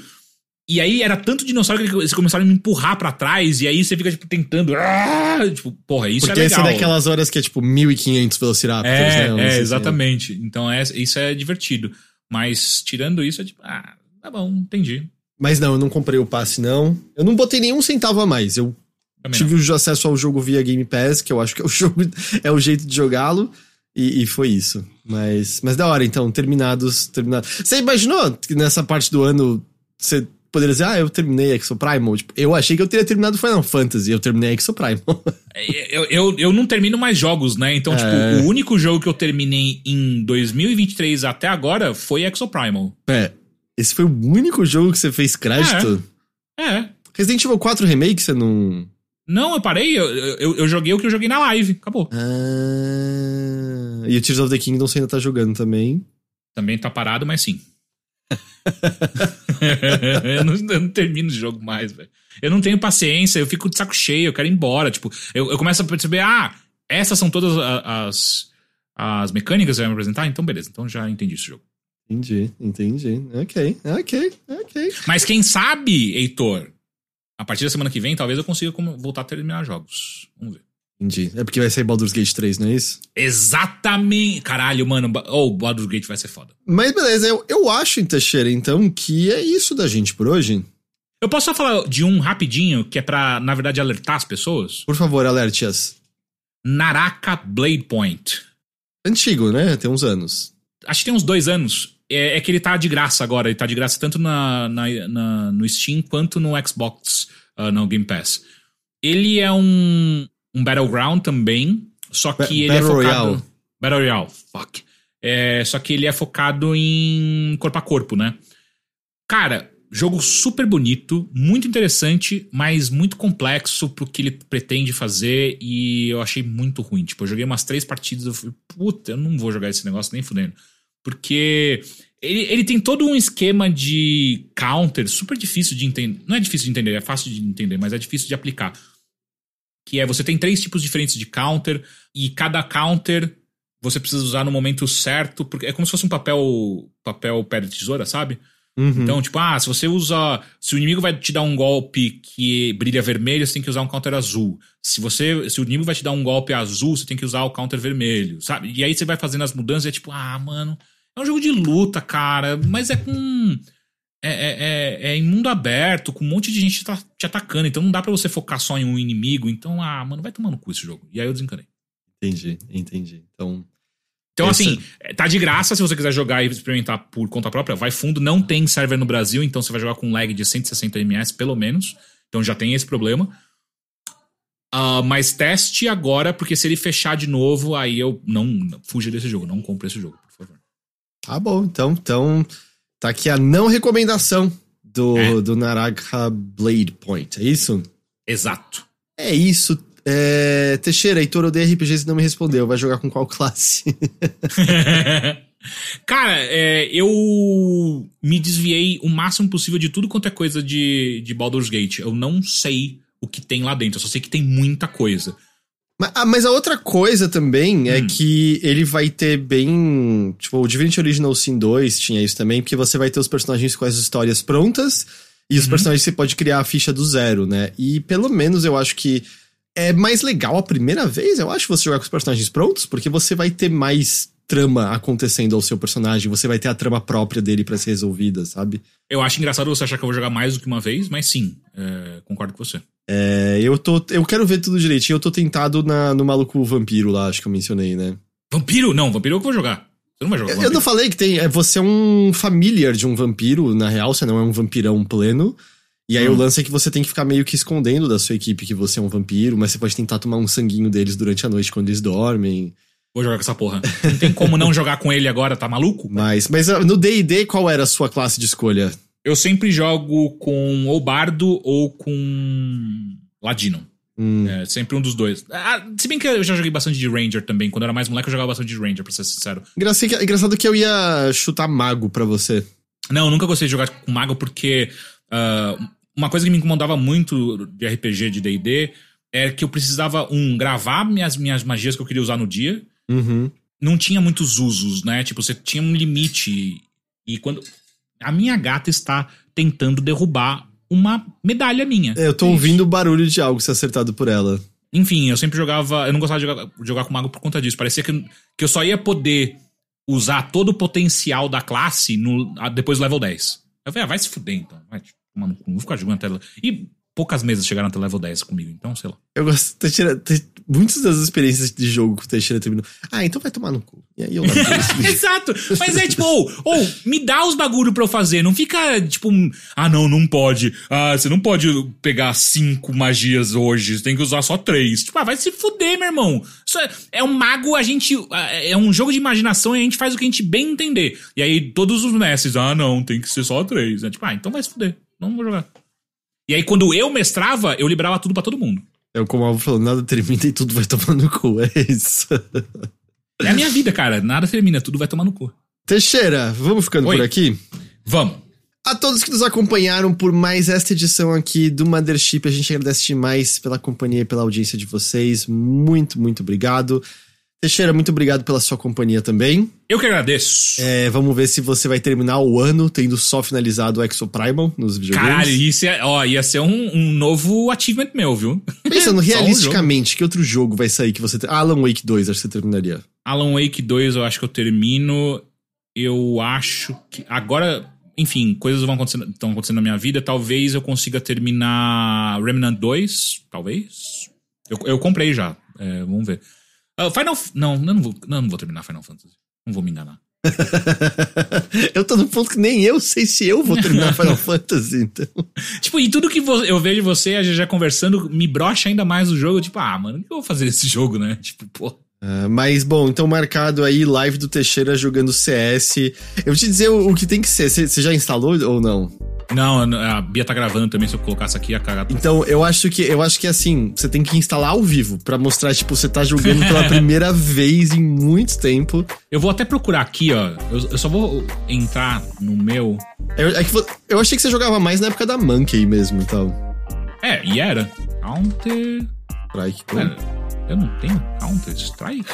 E aí era tanto dinossauro que eles começaram a me empurrar para trás, e aí você fica, tipo, tentando. Ah! Tipo, porra, isso Porque é legal. Porque esse é daquelas horas que é, tipo, 1500 Velociraptors, é, né? É, exatamente. Então é, isso é divertido. Mas, tirando isso, é tipo, ah, tá bom, entendi. Mas não, eu não comprei o passe, não. Eu não botei nenhum centavo a mais. Eu Também tive não. acesso ao jogo via Game Pass, que eu acho que é o jogo, é o jeito de jogá-lo. E, e, foi isso. Mas, mas da hora, então, terminados, terminados. Você imaginou que nessa parte do ano você poderia dizer, ah, eu terminei Exoprimal. Tipo, eu achei que eu teria terminado Final Fantasy, eu terminei Exoprimal. É, eu, eu, eu não termino mais jogos, né? Então, tipo, é... tipo, o único jogo que eu terminei em 2023 até agora foi Exoprimal. É. Esse foi o único jogo que você fez crédito? É. é. Resident Evil 4 Remake, você não. Não, eu parei, eu, eu, eu, joguei o que eu joguei na live, acabou. Ah, e o Tears of the Kingdom você ainda tá jogando também? Também tá parado, mas sim. eu, não, eu, não, termino o jogo mais, velho. Eu não tenho paciência, eu fico de saco cheio, eu quero ir embora. Tipo, eu, eu começo a perceber, ah, essas são todas as, as mecânicas que vai me apresentar, então beleza, então já entendi esse jogo. Entendi, entendi. Ok, ok, ok. Mas quem sabe, Heitor, a partir da semana que vem, talvez eu consiga voltar a terminar jogos. Vamos ver. Entendi. É porque vai sair Baldur's Gate 3, não é isso? Exatamente. Caralho, mano. Ou oh, Baldur's Gate vai ser foda. Mas beleza, eu, eu acho, Teixeira, então, que é isso da gente por hoje. Eu posso só falar de um rapidinho, que é pra, na verdade, alertar as pessoas? Por favor, alerte-as. Naraka Blade Point. Antigo, né? Tem uns anos. Acho que tem uns dois anos. É, é que ele tá de graça agora. Ele tá de graça tanto na, na, na no Steam quanto no Xbox, uh, no Game Pass. Ele é um, um Battleground também, só que ba ele é Battle é focado... Royale. Battle Royale, fuck. É, só que ele é focado em corpo a corpo, né? Cara, jogo super bonito, muito interessante, mas muito complexo pro que ele pretende fazer e eu achei muito ruim. Tipo, eu joguei umas três partidas, eu falei, puta, eu não vou jogar esse negócio nem fudendo. Porque ele, ele tem todo um esquema de counter super difícil de entender. Não é difícil de entender, é fácil de entender, mas é difícil de aplicar. Que é você tem três tipos diferentes de counter, e cada counter você precisa usar no momento certo, porque é como se fosse um papel papel pedra tesoura, sabe? Uhum. Então, tipo, ah, se você usa. Se o inimigo vai te dar um golpe que brilha vermelho, você tem que usar um counter azul. Se você. Se o inimigo vai te dar um golpe azul, você tem que usar o counter vermelho, sabe? E aí você vai fazendo as mudanças e é tipo, ah, mano, é um jogo de luta, cara, mas é com. É, é, é, é em mundo aberto, com um monte de gente tá te atacando, então não dá para você focar só em um inimigo. Então, ah, mano, vai tomando cu esse jogo. E aí eu desencanei. Entendi, entendi. Então. Então, assim, tá de graça se você quiser jogar e experimentar por conta própria. Vai fundo, não tem server no Brasil, então você vai jogar com lag de 160 ms, pelo menos. Então já tem esse problema. Ah, mas teste agora, porque se ele fechar de novo, aí eu não, não fuja desse jogo, não compre esse jogo, por favor. Tá bom, então, então tá aqui a não recomendação do, É. do Naraka Blade Point, é isso? Exato. É isso. É, Teixeira, Heitor odeia RPG e não me respondeu. Vai jogar com qual classe? Cara, é, eu me desviei o máximo possível de tudo quanto é coisa de, de Baldur's Gate. Eu não sei o que tem lá dentro, eu só sei que tem muita coisa. Mas, ah, mas a outra coisa também é Hum. que ele vai ter bem. Tipo, o Divinity Original Sin 2 tinha isso também, porque você vai ter os personagens com as histórias prontas e os Uhum. personagens você pode criar a ficha do zero, né? E pelo menos eu acho que é mais legal a primeira vez, eu acho, você jogar com os personagens prontos, porque você vai ter mais trama acontecendo ao seu personagem, você vai ter a trama própria dele pra ser resolvida, sabe? Eu acho engraçado você achar que eu vou jogar mais do que uma vez, mas sim, é, concordo com você. É, eu tô. Eu quero ver tudo direitinho. Eu tô tentado na, no maluco vampiro lá, acho que eu mencionei, né? Vampiro? Não, vampiro é o que eu vou jogar. Você não vai jogar Eu, eu não falei que tem. É, você é um familiar de um vampiro, na real, você não é um vampirão pleno. E aí Hum. o lance é que você tem que ficar meio que escondendo da sua equipe que você é um vampiro, mas você pode tentar tomar um sanguinho deles durante a noite quando eles dormem. Vou jogar com essa porra. Não tem como não jogar com ele agora, tá maluco? Mas, mas ah, no DD, qual era a sua classe de escolha? Eu sempre jogo com ou Bardo ou com Ladino. Hum, É, sempre um dos dois. Ah, se bem que eu já joguei bastante de Ranger também. Quando eu era mais moleque, eu jogava bastante de Ranger, pra ser sincero. engraçado, que, engraçado que eu ia chutar mago pra você. Não, eu nunca gostei de jogar com mago porque ah, uma coisa que me incomodava muito de RPG de D&D é que eu precisava, um, gravar minhas, minhas magias que eu queria usar no dia. Uhum. Não tinha muitos usos, né? Tipo, você tinha um limite. E quando... A minha gata está tentando derrubar uma medalha minha. É, Eu tô isso. ouvindo o barulho de algo ser acertado por ela. Enfim, eu sempre jogava. Eu não gostava de jogar, jogar com mago por conta disso. Parecia que, que eu só ia poder usar todo o potencial da classe no, depois do level 10. Eu falei, ah, vai se fuder então. Vai, mano, não vou ficar jogando até. E poucas mesas chegaram até level 10 comigo, então sei lá. Eu gosto. Teixeira, te, muitas das experiências de jogo que o Teixeira terminou. Ah, então vai tomar no cu. E aí eu. Exato! Mas é tipo, ou, ou, me dá os bagulho pra eu fazer. Não fica tipo, ah, não, não pode. Ah, você não pode pegar cinco magias hoje. Você tem que usar só três. Tipo, ah, vai se fuder, meu irmão. Isso é, é um mago, a gente. ah, É um jogo de imaginação e a gente faz o que a gente bem entender. E aí todos os mestres, ah, não, tem que ser só três. É tipo, ah, então vai se fuder. Não vou jogar. E aí, quando eu mestrava, eu liberava tudo pra todo mundo. É como o Alvo falou, nada termina e tudo vai tomar no cu. É isso. É a minha vida, cara. Nada termina, tudo vai tomar no cu. Teixeira, vamos ficando Oi. por aqui? Vamos. A todos que nos acompanharam por mais esta edição aqui do Mothership, a gente agradece demais pela companhia e pela audiência de vocês. Muito, muito obrigado. Teixeira, muito obrigado pela sua companhia também. Eu que agradeço. É, vamos ver se você vai terminar o ano tendo só finalizado o Exoprimal nos videogames. Caralho, isso ia, ó, ia ser um, um novo achievement meu, viu? Pensando Só um realisticamente, que outro jogo vai sair que você... ter- Alan Wake 2, acho que você terminaria. Alan Wake 2 eu acho que eu termino. Eu acho que. Agora, enfim, coisas vão acontecendo, estão acontecendo na minha vida. Talvez eu consiga terminar Remnant 2. Talvez. Eu, eu comprei já. É, vamos ver. Ah, Final. Não, eu não vou, não, eu não vou terminar Final Fantasy. Não vou me enganar. eu tô no ponto que nem eu sei se eu vou terminar Final Fantasy, então... Tipo, e tudo que eu vejo você a GG conversando me brocha ainda mais o jogo. Tipo, ah, mano, o que eu vou fazer nesse jogo, né? Tipo, pô. Ah, mas, bom, então marcado aí, live do Teixeira jogando CS. Eu vou te dizer o, o que tem que ser. Você já instalou ou não? Não, a Bia tá gravando também, se eu colocasse aqui a cara. Então, eu acho que eu acho que assim, você tem que instalar ao vivo para mostrar, tipo, você tá jogando pela primeira vez em muito tempo. Eu vou até procurar aqui, ó. Eu, eu só vou entrar no meu. Eu, é que, eu achei que você jogava mais na época da Monkey mesmo tal. É, e era. Counter. Strike. Cara, eu não tenho Counter Strike?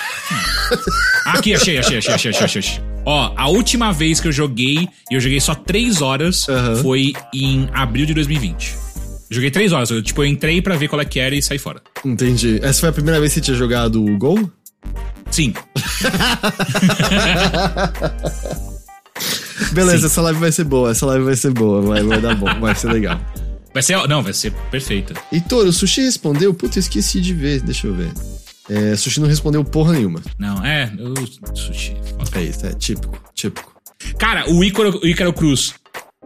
aqui, achei, achei, achei, achei, achei, achei. Ó, a última vez que eu joguei, e eu joguei só 3 horas, Aham. foi em abril de 2020. Joguei 3 horas, eu, tipo, eu entrei pra ver qual é que era e saí fora. Entendi. Essa foi a primeira vez que você tinha jogado o Gol? Sim. Beleza, Sim. essa live vai ser boa, essa live vai ser boa, vai, vai dar bom, vai ser legal. Vai ser. Não, vai ser perfeita. Heitor, o Sushi respondeu? Puta, eu esqueci de ver, deixa eu ver. É, Sushi não respondeu porra nenhuma. Não, é. Eu, sushi. É isso, é típico, típico. Cara, o Ícaro, o Ícaro Cruz.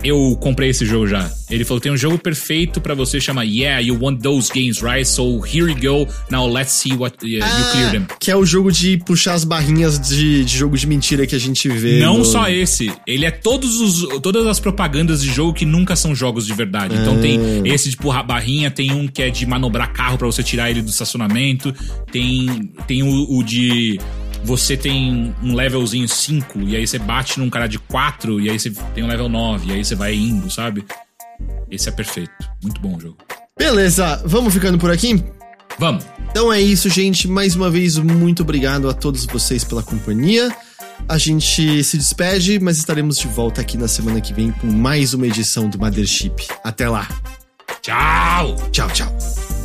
Eu comprei esse jogo já. Ele falou: tem um jogo perfeito pra você, chama Yeah, you want those games, right? So here you go. Now let's see what uh, you clear them. que é o jogo de puxar as barrinhas de, de jogo de mentira que a gente vê. Não no- só esse, ele é todos os, todas as propagandas de jogo que nunca são jogos de verdade. Então tem esse de empurrar barrinha, tem um que é de manobrar carro pra você tirar ele do estacionamento, tem, tem o, o de você tem um levelzinho 5 e aí você bate num cara de 4 e aí você tem um level 9 e aí você vai indo, sabe? Esse é perfeito. Muito bom o jogo. Beleza, vamos ficando por aqui? Vamos. Então é isso, gente. Mais uma vez, muito obrigado a todos vocês pela companhia. A gente se despede, mas estaremos de volta aqui na semana que vem com mais uma edição do Mothership. Até lá. Tchau! Tchau, tchau.